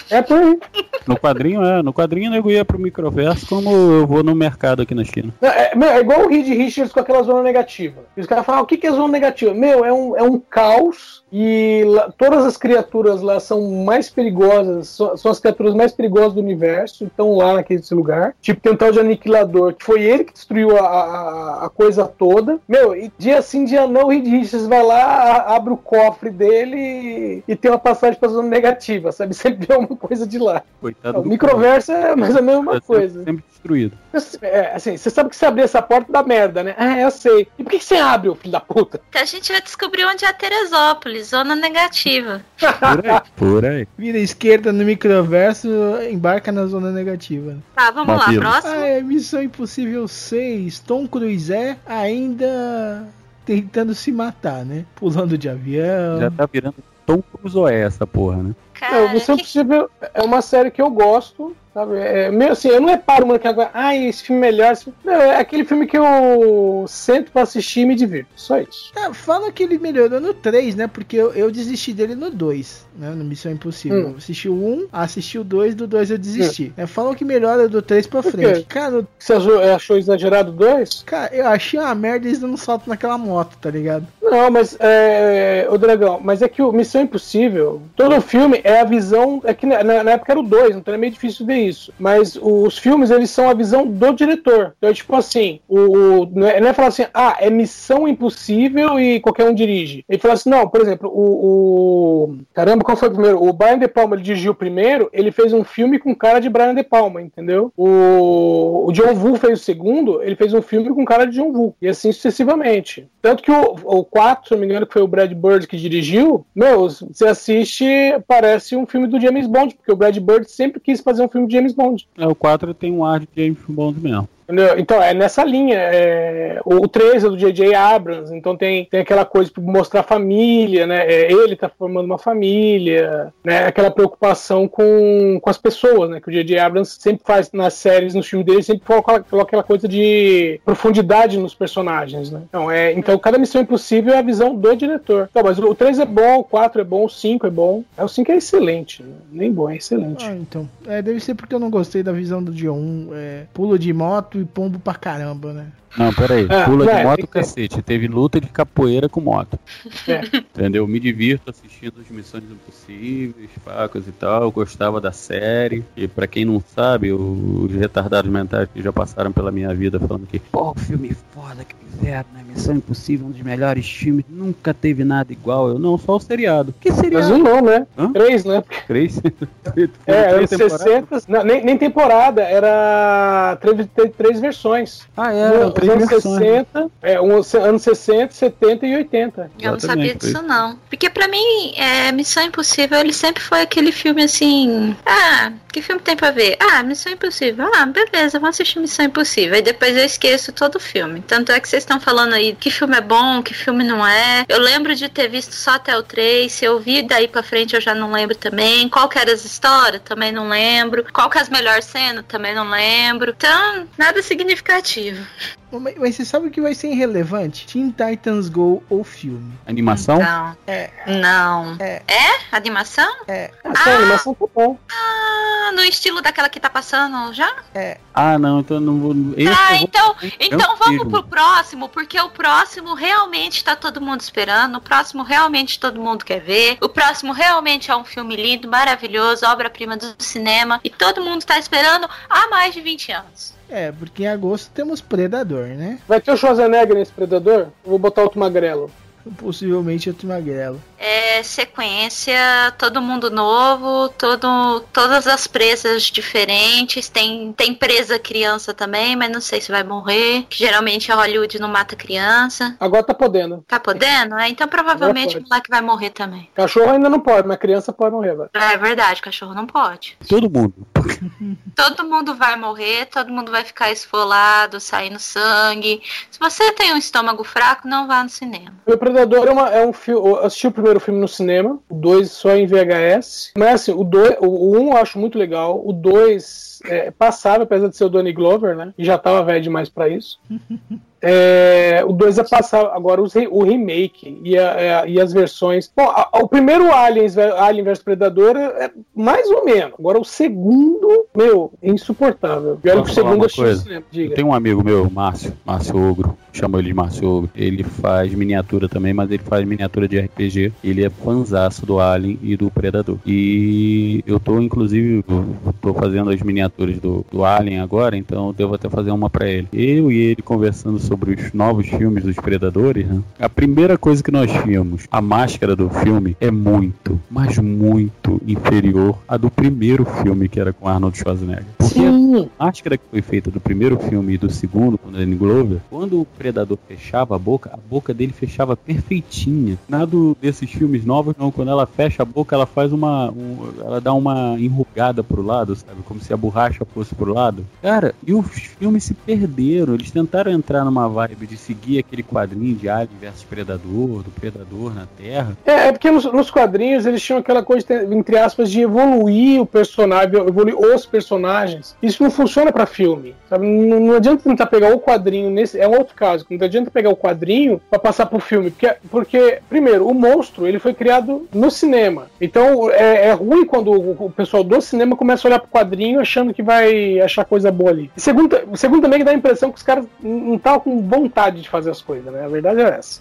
É por aí. No quadrinho, é. No quadrinho, o nego ia pro microverso como eu vou no mercado aqui na esquina. É, é igual o Reed Richards com aquela zona negativa. E os caras falam, o que, que é zona negativa? Meu, é um, é um caos e lá- todas as criaturas lá são mais perigosas, são, são as criaturas mais perigosas do universo, estão lá naquele lugar. Tipo, tem um tal de Aniquilador, que foi ele que destruiu a, a, a coisa toda. Meu, e dia sim, dia não, o Reed Richards vai lá, abre o cofre dele e, e tem uma passagem pra zona negativa, sabe? Sempre é uma coisa de lá. Coitado O do microverso é mais ou menos uma coisa. sempre, sempre destruído. É, assim, você sabe que se abrir essa porta dá merda, né? Ah, eu sei. E por que você abre, filho da puta? Que a gente vai descobrir onde é Teresópolis, zona negativa. Por aí. Por aí. Vira esquerda no microverso, embarca na zona negativa. Tá, vamos lá, próximo. Ah, é Missão Impossível 6. Tom Cruise é ainda tentando se matar, né? Pulando de avião. Já tá virando Tom Crusoe essa porra, né? Cara, É, o Missão que- Impossível é uma série que eu gosto, sabe? É, meio assim, eu não reparo, mano, que agora, ah, esse filme é melhor. esse filme-" Não, é aquele filme que eu sento pra assistir e me divirto. Só isso. Ah, falam que ele melhorou no 3, né? Porque eu, eu desisti dele no 2, né? No Missão Impossível. Hum. Assisti o 1, assisti o 2, do 2 eu desisti. É, falam que melhora do 3 pra frente. Cara, Você achou, achou exagerado dois? cara, eu achei uma merda eles dando salto naquela moto, tá ligado? Não, mas é. O Dragão, mas é que o Missão Impossível, todo o filme é a visão. É que na, na- época era o 2, então é meio difícil ver isso. Mas os filmes, eles são a visão do diretor. Então é tipo assim: o- não, é, não é falar assim, ah, é Missão Impossível e qualquer um dirige. Ele fala assim, não, por exemplo, o. o- caramba, qual foi o primeiro? O Brian De Palma ele dirigiu o primeiro, ele fez um filme com cara de Brian De Palma, entendeu? O, o John Woo fez o segundo, ele fez um filme com cara de John Woo. E assim sucessivamente. Tanto que o, o 4, se não me engano, que foi o Brad Bird que dirigiu, meu, você assiste, parece um filme do James Bond, porque o Brad Bird sempre quis fazer um filme de James Bond. É, o 4 tem um ar de James Bond mesmo. Então, é nessa linha. é, o 3 é do J.J. Abrams, então tem, tem aquela coisa de mostrar a família, né? É, ele tá formando uma família, né? Aquela preocupação com, com as pessoas, né? Que o J.J. Abrams sempre faz nas séries, nos filmes dele, sempre coloca, coloca aquela coisa de profundidade nos personagens, né? Então, é, então, cada missão impossível é a visão do diretor. Então, mas o 3 é bom, o 4 é bom, o 5 é bom. É, o 5 é excelente, né? nem bom, é excelente. Ah, então. É, deve ser porque eu não gostei da visão do 1. É, pulo de moto e pombo pra caramba, né? Não, peraí. Ah, Pula de é, moto, ter. cacete. Teve luta de capoeira com moto. É. Entendeu? Me divirto assistindo as Missões Impossíveis, facas e tal. Gostava da série. E pra quem não sabe, os retardados mentais que já passaram pela minha vida falando que, pô, filme foda que fizeram, né? Missão Impossível, um dos melhores filmes. Nunca teve nada igual. Eu não, só o seriado. Que Mas seriado? um não, né? Hã? Três, né? Três? É, era 60. Não, nem, nem temporada, era três, três, versões. Ah, Não, três os anos versões, né? 60, é, uns anos 60, 70 e 80. Eu não sabia disso, não. Porque pra mim, é, Missão Impossível, ele sempre foi aquele filme assim. Ah, que filme tem pra ver? Ah, Missão Impossível. Ah, beleza, vamos assistir Missão Impossível. E depois eu esqueço todo o filme. Tanto é que vocês estão falando aí que filme é bom, que filme não é. Eu lembro de ter visto só até o 3. Se eu vi daí pra frente, eu já não lembro também. Qual que era as histórias? Também não lembro. Qual que é as melhores cenas? Também não lembro. Então, nada significativo. Mas, você sabe o que vai ser irrelevante? Teen Titans Go ou filme. Animação? Não. É. Não. É. É? Animação? Essa animação tá bom. Ah, no estilo daquela que tá passando já? Ah, não, então eu não vou. Esse ah, vou- então, eu então vamos pro próximo, porque o próximo realmente tá todo mundo esperando, o próximo realmente todo mundo quer ver, o próximo realmente é um filme lindo, maravilhoso, obra-prima do cinema, e todo mundo tá esperando há mais de 20 anos. É, porque em agosto temos Predador, né? Vai ter o Schwarzenegger nesse Predador? Eu vou botar outro magrelo. Possivelmente outro magrelo. É sequência, todo mundo novo, todo, todas as presas diferentes. Tem, tem presa criança também, mas não sei se vai morrer. Que geralmente a Hollywood não mata criança. Agora tá podendo. Tá podendo? É, então provavelmente o moleque vai morrer também. Cachorro ainda não pode, mas criança pode morrer, velho. É verdade, cachorro não pode. Todo mundo. Todo mundo vai morrer, todo mundo vai ficar esfolado, saindo sangue. Se você tem um estômago fraco, não vá no cinema. O Predador é, uma- é um filme. Eu assisti o primeiro filme no cinema, o 2 só em VHS. Mas assim, o 1 dois, o, o um eu acho muito legal, o 2 é passável, apesar de ser o Donnie Glover, né? E já tava velho demais pra isso. É, o 2 é passar agora os o remake e, a- é, e as versões. Bom, a- o primeiro Aliens, Alien vs Predador é é mais ou menos. Agora o segundo, meu, é insuportável. E olha que o segundo cinema. Eu Diga. tenho um amigo meu, Márcio, Márcio Ogro, chamo ele de Márcio Ogro. Ele faz miniatura também, mas ele faz miniatura de RPG. Ele é fanzaço do Alien e do Predador. E eu tô, inclusive, tô fazendo as miniaturas do, do Alien agora, então eu devo até fazer uma pra ele. Eu e ele conversando sobre os novos filmes dos Predadores, né? A primeira coisa que nós vimos, a máscara do filme é muito, mas muito inferior à do primeiro filme que era com Arnold Schwarzenegger. Porque Sim. a máscara que foi feita do primeiro filme e do segundo, com o Danny Glover, quando o predador fechava a boca, a boca dele fechava perfeitinha. Nada desses filmes novos, não. Quando ela fecha a boca, ela faz uma. um- ela dá uma enrugada pro lado, sabe? Como se a borracha fosse pro lado. Cara, e os filmes se perderam. Eles tentaram entrar numa vibe de seguir aquele quadrinho de Alien versus Predador, do Predador na Terra. É, é porque nos, nos quadrinhos eles tinham aquela coisa, entre aspas, de evoluir o personagem, evoluir os personagens. Isso não funciona pra filme. Sabe? Não, não adianta tentar pegar o quadrinho nesse. É um outro caso. Não adianta pegar o quadrinho pra passar pro filme. Porque, porque, primeiro, o monstro ele foi criado no cinema. Então é, é ruim quando o, o pessoal do cinema começa a olhar pro quadrinho achando que vai achar coisa boa ali. E segundo, segundo também que dá a impressão que os caras não estavam com vontade de fazer as coisas, né? A verdade é essa.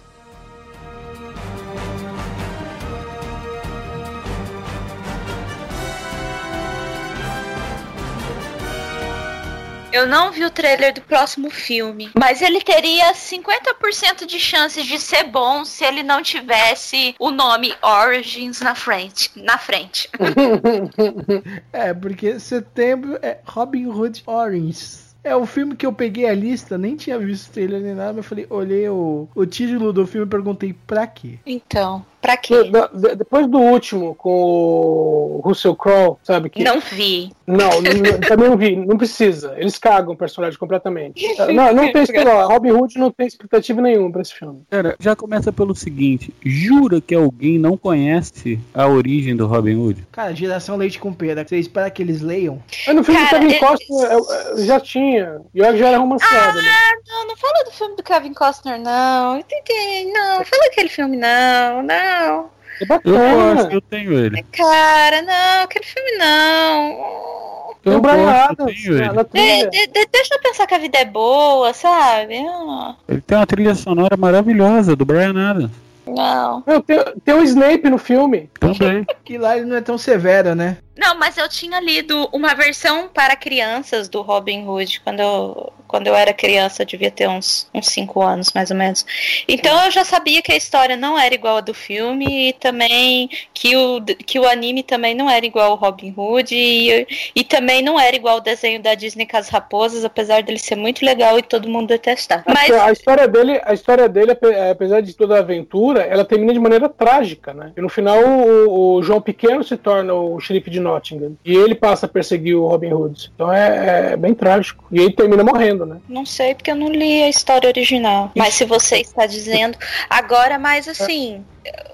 Eu não vi o trailer do próximo filme, mas ele teria 50% de chances de ser bom se ele não tivesse o nome Origins na frente. Na frente. É, porque setembro é Robin Hood Orange. É o filme que eu peguei a lista, nem tinha visto o trailer nem nada, mas eu falei, olhei o, o título do filme e perguntei pra quê? Então, pra quê? De- de- depois do último, com o Russell Crowe, sabe? Que, Não vi. não, não, também não vi, não precisa. Eles cagam o personagem completamente. Não, não tem expectativa. Robin Hood não tem expectativa nenhuma pra esse filme. Cara, já começa pelo seguinte: jura que alguém não conhece a origem do Robin Hood? Cara, geração leite com pera, você espera que eles leiam? Mas no filme Cara, do Kevin é- Costner eu- eu já tinha. E olha que já era romanceado, né? Ah, não, não fala do filme do Kevin Costner, não. Entendi. Não, fala aquele filme, não, não. É Eu bacana. gosto, eu tenho ele. Cara, não, aquele filme não. Eu Brian eu Adams tenho ele. De- de- de- deixa eu pensar que a vida é boa, sabe? Ah, Ele tem uma trilha sonora maravilhosa do Brian Adams. não. Meu, tem, tem o Snape no filme. Também. Que lá ele não é tão severo, né? Não, mas eu tinha lido uma versão para crianças do Robin Hood quando eu, quando eu era criança, eu devia ter uns 5 anos mais ou menos. Então eu já sabia que a história não era igual a do filme e também que o, que o anime também não era igual ao Robin Hood e, e também não era igual ao desenho da Disney com as raposas, apesar dele ser muito legal e todo mundo detestar. Mas A história dele, a história dele, ape- apesar de toda a aventura, ela termina de maneira trágica, né? E no final o, o João Pequeno se torna o xerife de Nottingham. E ele passa a perseguir o Robin Hood. Então é, é bem trágico. E ele termina morrendo, né? Não sei, porque eu não li a história original. Mas se você está dizendo. Agora, mais assim.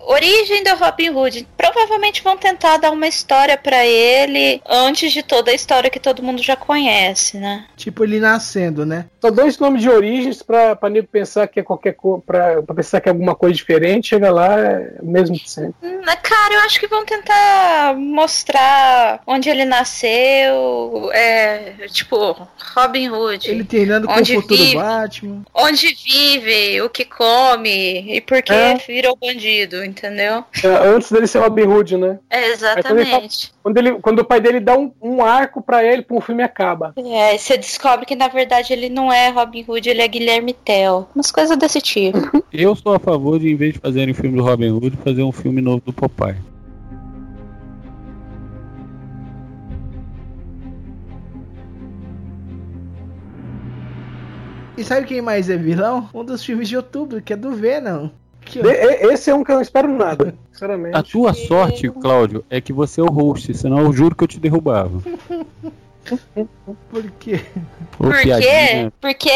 Origem do Robin Hood. Provavelmente vão tentar dar uma história pra ele antes de toda a história que todo mundo já conhece, né? Tipo ele nascendo, né? Só dois nomes de origens pra, pra nego pensar que é qualquer coisa, pra, pra pensar que é alguma coisa diferente, chega lá, é o mesmo de sempre. Hum, Cara, eu acho que vão tentar mostrar onde ele nasceu. É. Tipo, Robin Hood. Ele treinando com o Onde futuro vive. Batman. Onde vive, o que come e por que É. virou bandido, entendeu? É, antes dele ser Robin Hood, né? É, ele exatamente. Quando, ele, quando o pai dele dá um, um arco pra ele, pum, o filme acaba. É, você descobre que na verdade ele não é Robin Hood, ele é Guilherme Tell. Umas coisas desse tipo. Eu sou a favor de, em vez de fazerem filme do Robin Hood, fazer um filme novo do Popeye. E sabe quem mais é vilão? Um dos filmes de outubro, que é do Venom. E- esse é um que eu não espero nada, sinceramente. A tua sorte, Cláudio, é que você é o host, senão eu juro que eu te derrubava. por quê? Por quê? piadinha. Porque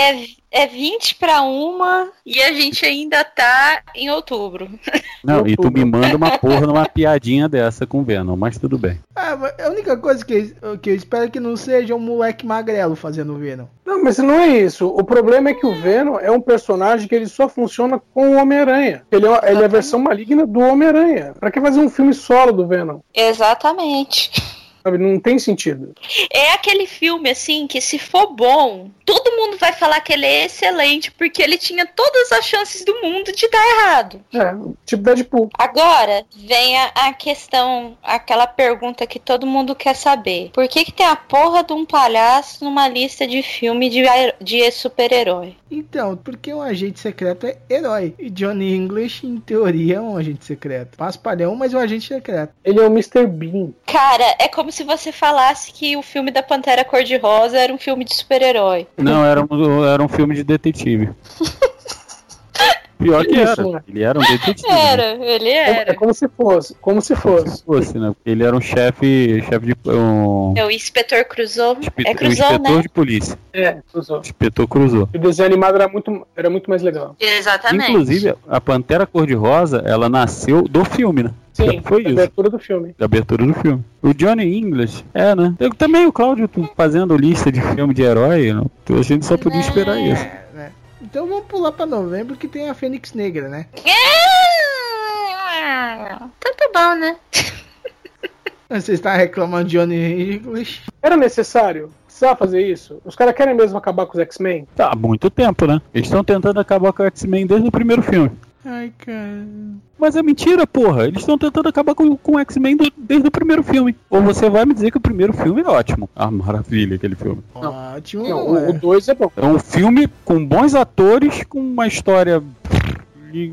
é, é 20 pra uma e a gente ainda tá em outubro. Não, e tu me manda uma porra numa piadinha dessa com Venom, mas tudo bem. Mas a única coisa que, que eu espero é que não seja um moleque magrelo fazendo o Venom. Não, mas não é isso. O problema é que o Venom é um personagem que ele só funciona com o Homem-Aranha. Ele, é, ele é a versão maligna do Homem-Aranha. Pra que fazer um filme solo do Venom? Exatamente. Sabe? Não tem sentido. É aquele filme, assim, que se for bom, todo mundo vai falar que ele é excelente, porque ele tinha todas as chances do mundo de dar errado. É, tipo Deadpool. Agora, vem a, a questão, aquela pergunta que todo mundo quer saber. Por que, que tem a porra de um palhaço numa lista de filme de, de super-herói? Então, porque um agente secreto é herói. E Johnny English, em teoria, é um agente secreto. Paspalhão, mas um agente secreto. Ele é o Mr. Bean. Cara, é como se você falasse que o filme da Pantera Cor-de-Rosa era um filme de super-herói. Não, era um, era um filme de detetive. Pior que Isso, era. né? Ele era um detetive. né? Era, ele É, era. como se fosse. Como se fosse. Se fosse, né? Porque ele era um chefe. chefe de. Um, É o Inspetor Cruzou. É um Cruzou, inspetor né? de polícia. É, usou. Inspetor cruzou. O desenho animado era muito, era muito mais legal. Exatamente. Inclusive, a Pantera Cor-de-Rosa, ela nasceu do filme, né? Sim, Foi isso. abertura do filme. Da abertura do filme. O Johnny English, é, né? Eu também, o Cláudio fazendo lista de filme de herói, não, a gente só podia esperar isso. É, né? Então vamos pular pra novembro que tem a Fênix Negra, né? Então tá bom, né? Você está reclamando de Johnny English? Era necessário? Precisava fazer isso? Os caras querem mesmo acabar com os X-Men? Tá há muito tempo, né? Eles estão tentando acabar com o X-Men desde o primeiro filme. Ai, cara. Mas é mentira, porra. Eles estão tentando acabar com, com o X-Men desde o primeiro filme. Ou você vai me dizer que o primeiro filme é ótimo. Ah, maravilha aquele filme. Ótimo. Não, é. o 2 é bom. É um filme com bons atores, com uma história. E,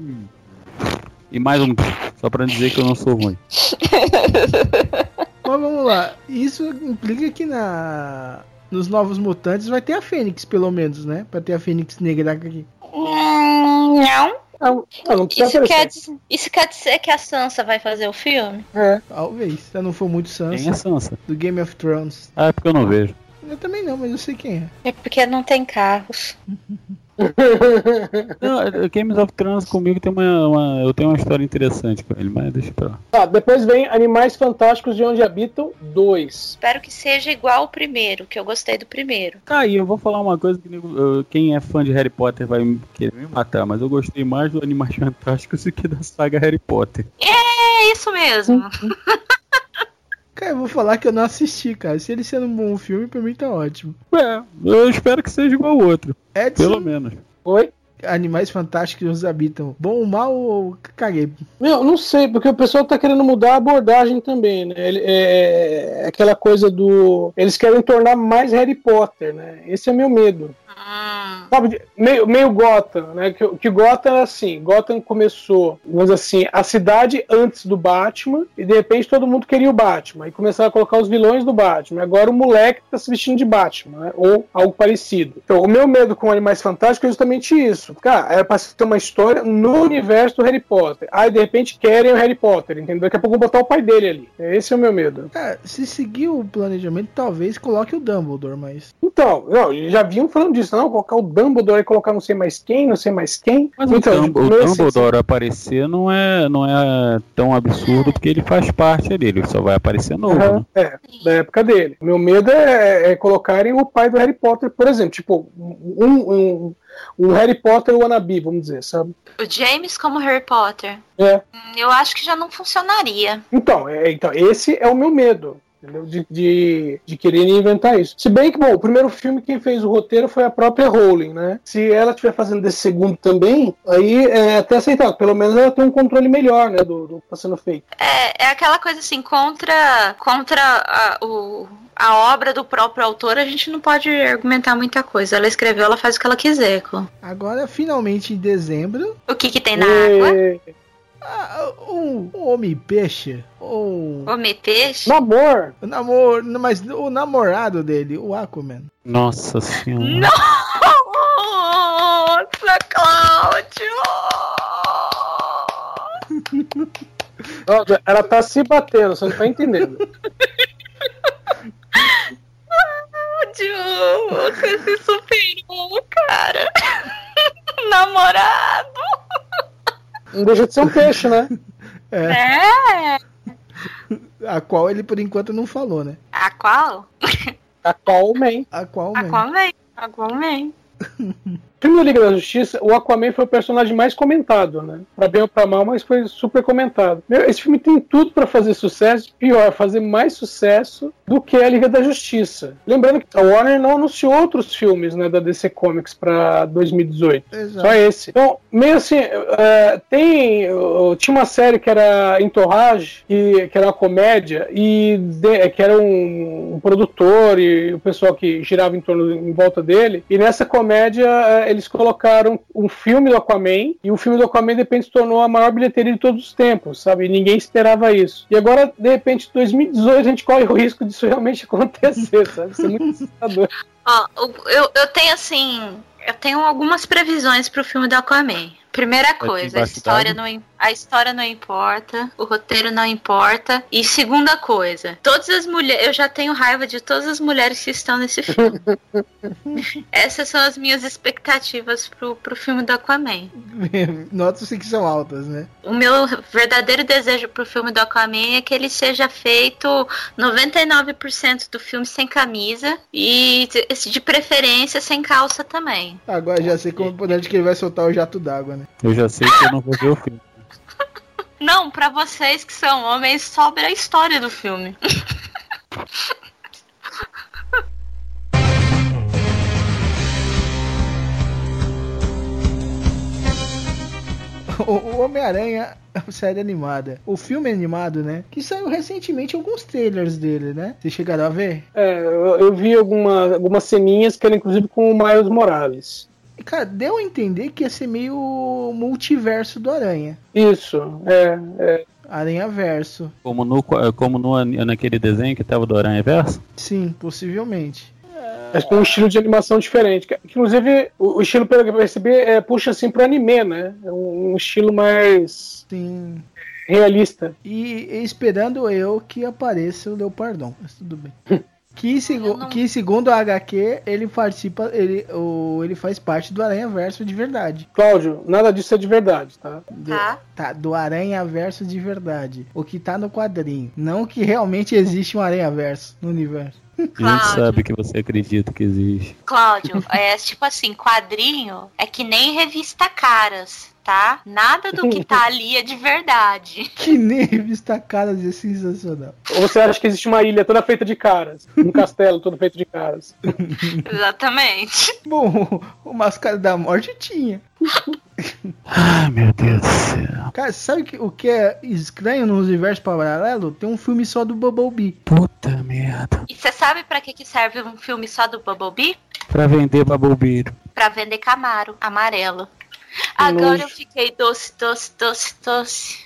e mais um. Só pra dizer que eu não sou ruim. Mas vamos lá. Isso implica que na nos novos mutantes vai ter a Fênix, pelo menos, né? Pra ter a Fênix Negra aqui. Hum, não. Não, não, Isso quer, dizer, isso quer dizer que a Sansa vai fazer o filme? É. Talvez. Se não for muito Quem é Sansa. Sansa? Do Game of Thrones. Ah, é porque eu não vejo. Eu também não, mas eu sei quem é. É porque não tem carros. Não, é- Games of Thrones comigo tem uma, uma- Eu tenho uma história interessante com ele, mas deixa pra lá. Tá, depois vem Animais Fantásticos de Onde Habitam 2. Espero que seja igual o primeiro, que eu gostei do primeiro. Tá aí, eu vou falar uma coisa que eu- quem é fã de Harry Potter vai me- querer me matar, mas eu gostei mais do Animais Fantásticos do que da saga Harry Potter. É isso mesmo. Cara, eu vou falar que eu não assisti, cara. Se ele sendo um bom filme, pra mim tá ótimo. É, eu espero que seja igual ao outro, Edson, pelo menos. Oi? animais fantásticos nos habitam. Bom ou mal ou caguei? Meu, não sei, porque o pessoal tá querendo mudar a abordagem também, né? Ele- É, é aquela coisa do. Eles querem tornar mais Harry Potter, né? Esse é meu medo. Hum, Sabe, meio, meio Gotham, né? Que, que Gotham é assim, Gotham começou, vamos dizer assim, a cidade antes do Batman, e de repente todo mundo queria o Batman, e começaram a colocar os vilões do Batman. Agora o moleque tá se vestindo de Batman, né? Ou algo parecido. Então, o meu medo com Animais Fantásticos é justamente isso. Cara, era pra ter uma história no universo do Harry Potter. Aí, de repente, querem o Harry Potter, entendeu? Daqui a pouco vão botar o pai dele ali. Esse é o meu medo. Cara, se seguir o planejamento, talvez coloque o Dumbledore, mas. Então, não, já vinham falando disso, não, colocar o Dumbledore e colocar não sei mais quem, não sei mais quem. Mas o, então, Dumb- o nesse- Dumbledore aparecer não é, não é tão absurdo porque ele faz parte ali, ele só vai aparecer novo, Aham, né? é, da época dele. Meu medo é, é colocarem o pai do Harry Potter, por exemplo, tipo, um, um, um Harry Potter wannabe, vamos dizer, sabe? o James como Harry Potter. É. Hum, Eu acho que já não funcionaria. Então, é, então, esse é o meu medo. Entendeu? De, de, de querer inventar isso. Se bem que, bom, o primeiro filme quem fez o roteiro foi a própria Rowling, né? Se ela estiver fazendo desse segundo também, aí é até aceitável. Pelo menos ela tem um controle melhor, né? Do, do que está sendo feito. É, é aquela coisa assim, contra, contra a, o, a obra do próprio autor, a gente não pode argumentar muita coisa. Ela escreveu, ela faz o que ela quiser. Agora, finalmente em dezembro, O que que tem na água? Ah, um, um homem-peixe, ou. Homem peixe? Namor. O namor, mas o namorado dele, o Aquaman. Nossa senhora. Nossa, Cláudio! Ela tá se batendo, você não tá entendendo. Cláudio, você se superou, cara. Namorado. Não deixa de ser um peixe, né? É. A qual ele por enquanto não falou, né? A qual? Aquaman. A qual, A man? Aquaman. Aquaman. No filme da Liga da Justiça, o Aquaman foi o personagem mais comentado, né? Pra bem ou pra mal, mas foi super comentado. Esse filme tem tudo pra fazer sucesso, pior, fazer mais sucesso do que a Liga da Justiça. Lembrando que a Warner não anunciou outros filmes, né, da DC Comics pra 2018. Exato. Só esse. Então, meio assim, eh, tem. eh, tinha uma série que era Entourage, que, que era uma comédia, e de- que era um, um produtor e o pessoal que girava em torno em volta dele. E nessa comédia eh, eles colocaram um filme do Aquaman, e o filme do Aquaman de repente se tornou a maior bilheteria de todos os tempos, sabe? E ninguém esperava isso. E agora, de repente, em 2018, a gente corre o risco disso realmente acontecer, sabe? Isso é muito assustador. Ó, o- eu, eu tenho assim. Eu tenho algumas previsões pro filme do Aquaman. Primeira coisa, a história, não, a história não importa, o roteiro não importa. E segunda coisa, todas as mulheres. Eu já tenho raiva de todas as mulheres que estão nesse filme. Essas são as minhas expectativas pro, pro filme do Aquaman. Nota-se que são altas, né? O meu verdadeiro desejo pro filme do Aquaman é que ele seja feito 99% do filme sem camisa e de- de preferência sem calça também. Agora já sei como onde que ele vai soltar o jato d'água, né? Eu já sei que eu não vou ver o filme. Não, pra vocês que são homens, sobre a história do filme. O, Homem-Aranha, a série animada. O filme animado, né? Que saiu recentemente alguns trailers dele, né? Vocês chegaram a ver? É, eu, eu vi alguma, algumas ceninhas que era inclusive com o Miles Morales. Cara, deu a entender que ia ser meio multiverso do Aranha. Isso, é, é. Aranha Verso. Como, no, como no, naquele desenho que tava do Aranha Verso. Sim, possivelmente. Mas com um estilo de animação diferente. Que, inclusive, o, o estilo, pelo que eu percebi, é, puxa assim pro anime, né? É um, um estilo mais Sim. realista. E esperando eu que apareça o Leopardon. Mas tudo bem. Que, segu- não- que segundo a HQ, ele participa, ele, o, ele faz parte do Aranha Verso de verdade. Cláudio, nada disso é de verdade, tá? Do, Tá. tá, do Aranha Verso de verdade. O que tá no quadrinho. Não que realmente existe um Aranha Verso no universo. A gente Cláudio. sabe que você acredita que existe. Cláudio, é tipo assim, quadrinho é que nem revista Caras. tá? Nada do que tá ali é de verdade. Que nem revista Caras é sensacional. Ou você acha que existe uma ilha toda feita de caras? Um castelo todo feito de caras? Exatamente. Bom, o Máscara da Morte tinha. Ai, meu Deus do céu. Cara, sabe que- o que é estranho no universo paralelo? Tem um filme só do Bumblebee. Puta merda. E você sabe pra que, que serve um filme só do Bumblebee? Pra vender Bumblebee. Pra vender Camaro amarelo. Agora eu fiquei doce, doce, doce, doce.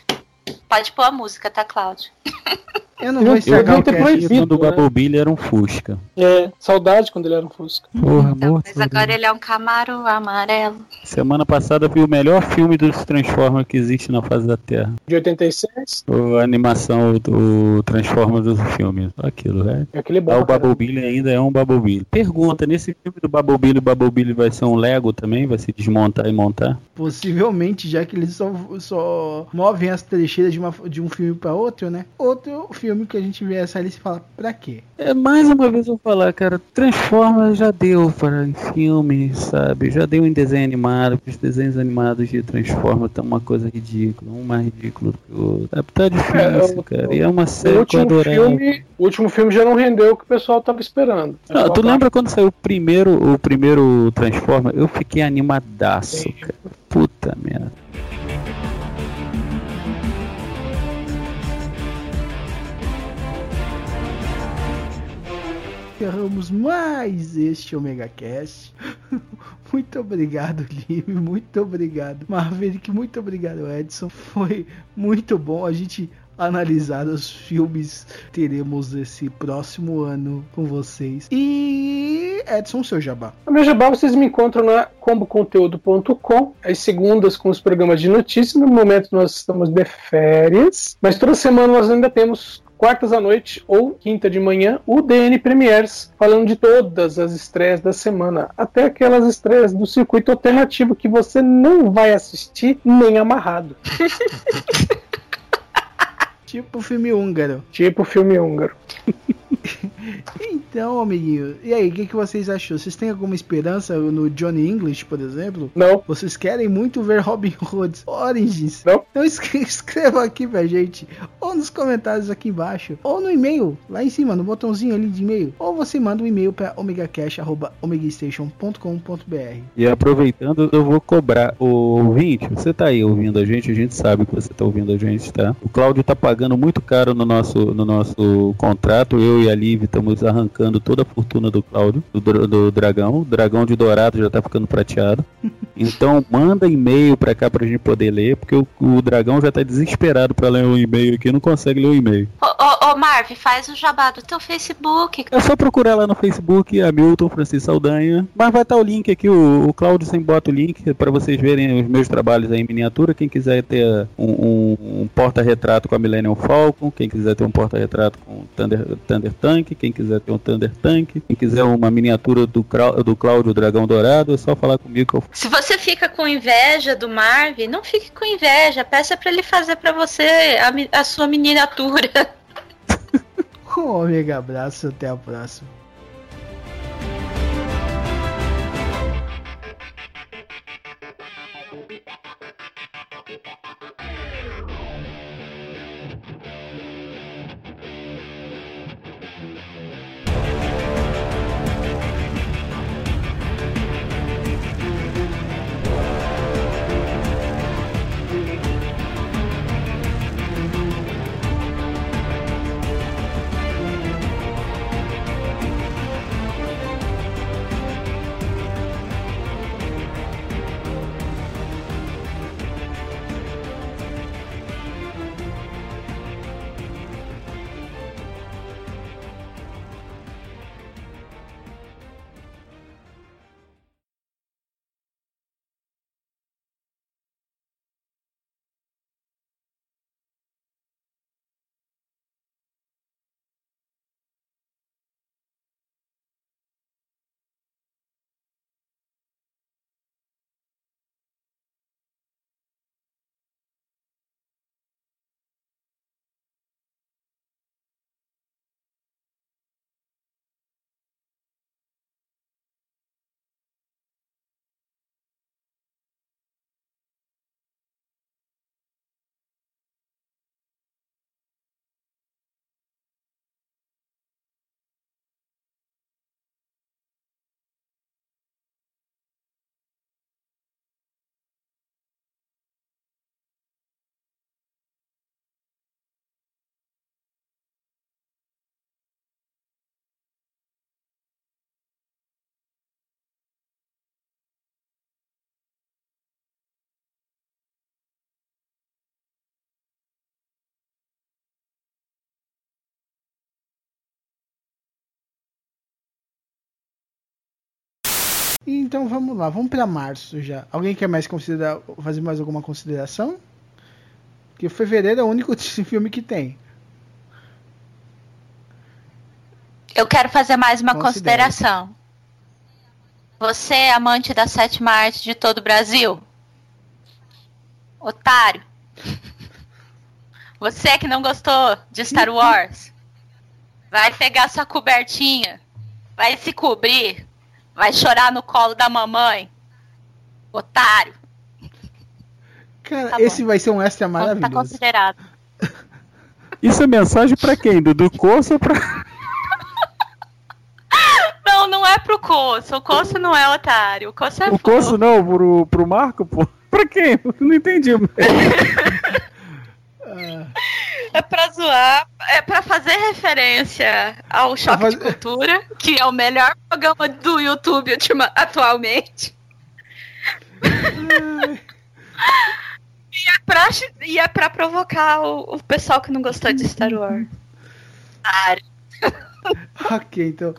Pode pôr a música, tá, Cláudio? Eu não Eu- vou eu estragar vou o ter cast. proibido. Quando o né? Bumblebee era um Fusca. É, saudade quando ele era um Fusca. Porra, Então, morto. mas agora ele é um Camaro amarelo. Semana passada eu vi o melhor filme dos Transformers que existe na face da Terra. De 86, A animação do Transformers dos filmes. Aquilo, velho. é aquele bom. Ah, o. Bumblebee ainda é um Bumblebee. Pergunta, nesse filme do Bumblebee, o Bumblebee vai ser um Lego também? Vai se desmontar e montar? Possivelmente, já que eles só, só movem as trecheiras de, uma, de um filme pra outro, né? Outro filme que a gente vê essa lista e fala, pra quê? É, mais uma vez eu vou falar, cara, Transformers já deu para em filme, sabe? Já deu em desenho animado, porque os desenhos animados de Transformers estão uma coisa ridícula, um mais ridículo do que o outro. É, tá difícil, o- cara. E é uma O série que eu filme, o último filme já não rendeu o que o pessoal tava esperando. Não, tu lembra quando saiu o primeiro, o primeiro Transformer? Eu fiquei animadaço, Sim. cara. Puta merda. Encerramos mais este Omega Cast. muito obrigado, Lívia. Muito obrigado, Maverick. Muito obrigado, Edson. Foi muito bom a gente analisar os filmes teremos esse próximo ano com vocês. E Edson, seu jabá. A minha jabá vocês me encontram na comboconteúdo.com, às segundas com os programas de notícias. No momento nós estamos de férias, mas toda semana nós ainda temos quartas à noite ou quinta de manhã o DN Premiers, falando de todas as estreias da semana, até aquelas estreias do circuito alternativo que você não vai assistir nem amarrado, Tipo filme húngaro. tipo filme húngaro. Então, amiguinho, e aí, o que, que vocês achou? Vocês têm alguma esperança no Johnny English, por exemplo? Não, Vocês querem muito ver Robin Hood Origins? Não. Então escre- escreva aqui pra gente, ou nos comentários aqui embaixo, ou no e-mail, lá em cima, no botãozinho ali de e-mail, ou você manda um e-mail pra omegacash.omegastation.com.br. E aproveitando, eu vou cobrar. O ouvinte, você tá aí ouvindo a gente, a gente sabe que você tá ouvindo a gente, tá? O Cláudio tá pagando muito caro no nosso, no nosso contrato. Eu e a Liv estamos arrancando toda a fortuna do Cláudio, do, do dragão. O dragão de dourado já tá ficando prateado. Então manda e-mail pra cá pra gente poder ler, porque o, o dragão já tá desesperado pra ler o e-mail aqui, não consegue ler o e-mail. Ô, ô, ô Marv, faz o jabá do teu Facebook. É só procurar lá no Facebook, Hamilton Francisco Saldanha. Mas vai estar o link aqui, o, o Cláudio sempre bota o link para vocês verem os meus trabalhos aí em miniatura. Quem quiser ter um, um- um porta-retrato com a Millennium Falcon, quem quiser ter um porta-retrato com o Thunder, Thunder Tank, quem quiser ter um Thunder Tank, quem quiser uma miniatura do, do Cláudio Dragão Dourado, é só falar comigo que eu Se você fica com inveja do Marv, não fique com inveja. Peça pra ele fazer pra você a, a sua miniatura. Um omega abraço, até a próxima. Então vamos lá, vamos pra março já. Alguém quer mais considerar, fazer mais alguma consideração? Porque fevereiro é o único filme que tem. Eu quero fazer mais uma consideração. Você é amante da sétima arte de todo o Brasil? Otário. Você que não gostou de Star Wars? Vai pegar sua cobertinha. Vai se cobrir. Vai chorar no colo da mamãe. Otário. Cara, Tá esse vai ser um extra Tá maravilhoso. considerado. Isso é mensagem pra quem? Do, do Corso ou pra. Não, não é pro Coço. O Coço não é otário. O Coço é O. Corso não, pro, pro Marco, pô? Pra quem? Não entendi. É pra zoar, é pra fazer referência ao Choque fazer- de Cultura, que é o melhor programa do YouTube ultima- atualmente. e, é pra, e é pra provocar o, o pessoal que não gostou de Star Wars. Claro. ok, então.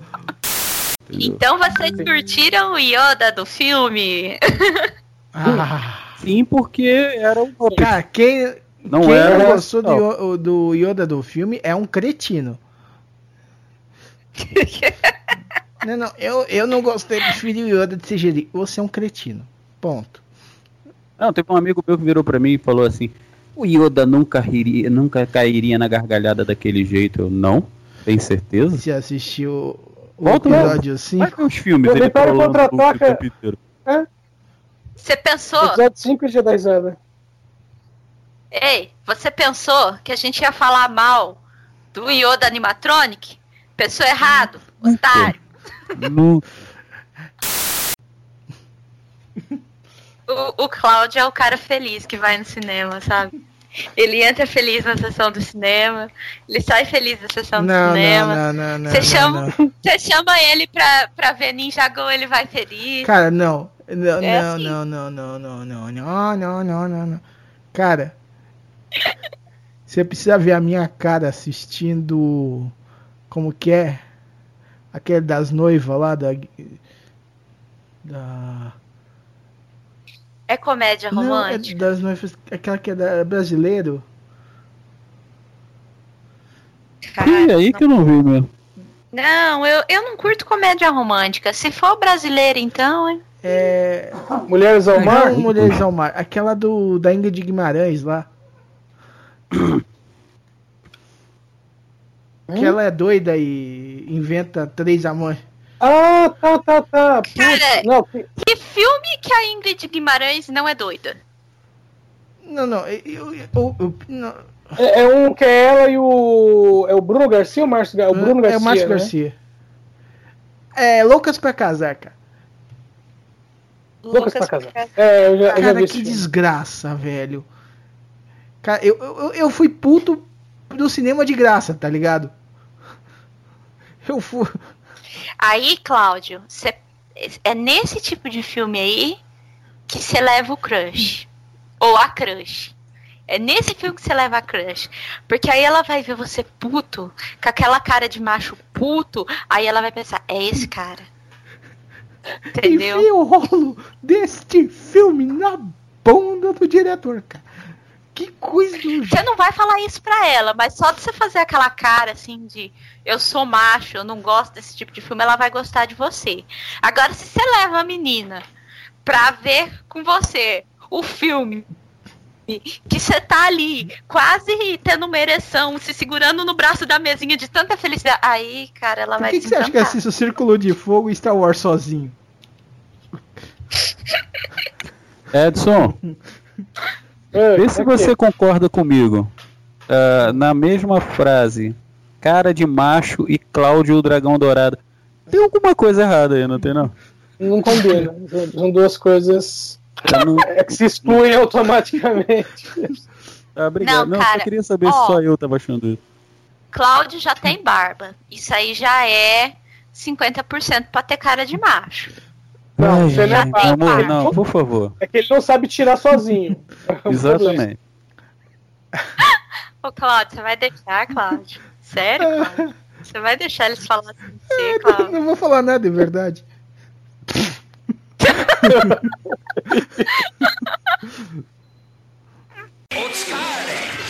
Então vocês curtiram o Yoda do filme? Ah, Sim, porque era um. cara, quem, Não quem era. não gostou do, do Yoda do filme é um cretino. Não, não, eu, eu não gostei, preferi o Yoda de CGI. Você é um cretino. Ponto. Não, teve um amigo meu que virou pra mim e falou assim: o Yoda nunca, riria, nunca cairia na gargalhada daquele jeito. Eu não, tem certeza? Você assistiu o Volta lá. episódio Vai 5? ver os filmes O o Contra-Ataca- tempo inteiro. Você pensou, Episódio 5 de 10 anos. Ei, você pensou que a gente ia falar mal do Yoda animatronic? Pensou errado, otário. No- O, o Cláudio é o cara feliz que vai no cinema, sabe? Ele entra feliz na sessão do cinema, ele sai feliz da sessão do Não, cinema. não, não, não, não, Você não, chama, não. você chama ele pra, pra ver Ninja Go, ele vai feliz. Cara, não. Não, É não, assim. não, não, não, não, não, não, não, não, não, não. Cara, você precisa ver a minha cara assistindo. Como que é? Aquele das noivas lá da. Da. É comédia Não, é romântica. das noivas. Aquela que é da brasileiro. Cara, Ih, aí que eu não vi mesmo. Não, eu, eu não curto comédia romântica. Se for brasileira, então. hein? É. Mulheres ao Mar? Não, Mulheres ao Mar. Aquela do. Da Ingrid Guimarães lá. Que ela é doida e inventa três amores. Ah, tá, tá, tá. Putz, Cara, não, que- Que filme que a Ingrid Guimarães não é doida? Não, não. Eu, eu, eu- eu- não. é, é um que é ela e o. É o Bruno Garcia ou o Márcio Garcia? O Bruno Garcia. É o Márcio né? Garcia. É, Loucas pra Casar, cara. Loucas pra casar. É, eu já, eu já Cara, vi que filme. desgraça, velho. Cara, eu, eu, eu fui puto do cinema de graça, tá ligado? Eu fui. Aí, Cláudio, cê- é nesse tipo de filme aí que você leva o crush. Ou a crush. É nesse filme que você leva a crush. Porque aí ela vai ver você puto, com aquela cara de macho puto, aí ela vai pensar, é esse cara. Entendeu? Enfia o rolo deste filme na bunda do diretor, cara. Que coisa do Você não vai falar isso pra ela, mas só de você fazer aquela cara assim de eu sou macho, eu não gosto desse tipo de filme, ela vai gostar de você. Agora, se você leva a menina pra ver com você o filme que você tá ali, quase tendo uma ereção, se segurando no braço da mesinha de tanta felicidade, aí, cara, ela Por vai que, que você acha que assiste o Círculo de Fogo e Star Wars sozinho? Edson, É, vê se é você que- concorda comigo. Ah, na mesma frase, cara de macho e Cláudio o Dragão Dourado. Tem alguma coisa errada aí, não tem não? Não combina. São- duas coisas não- é, que se excluem automaticamente. Ah, obrigado. Não, Não, cara, só queria saber ó. se só eu tava achando isso. Cláudio já tem barba. Isso aí já é 50% pra ter cara de macho. Não, Ai, você não é fácil. amor, não, por favor. É que ele não sabe tirar sozinho. É. Exatamente. Ô, Cláudio, você vai deixar, Cláudio? Sério, Cláudio? Você vai deixar eles falarem assim de você, Cláudio? Não vou falar nada, é verdade.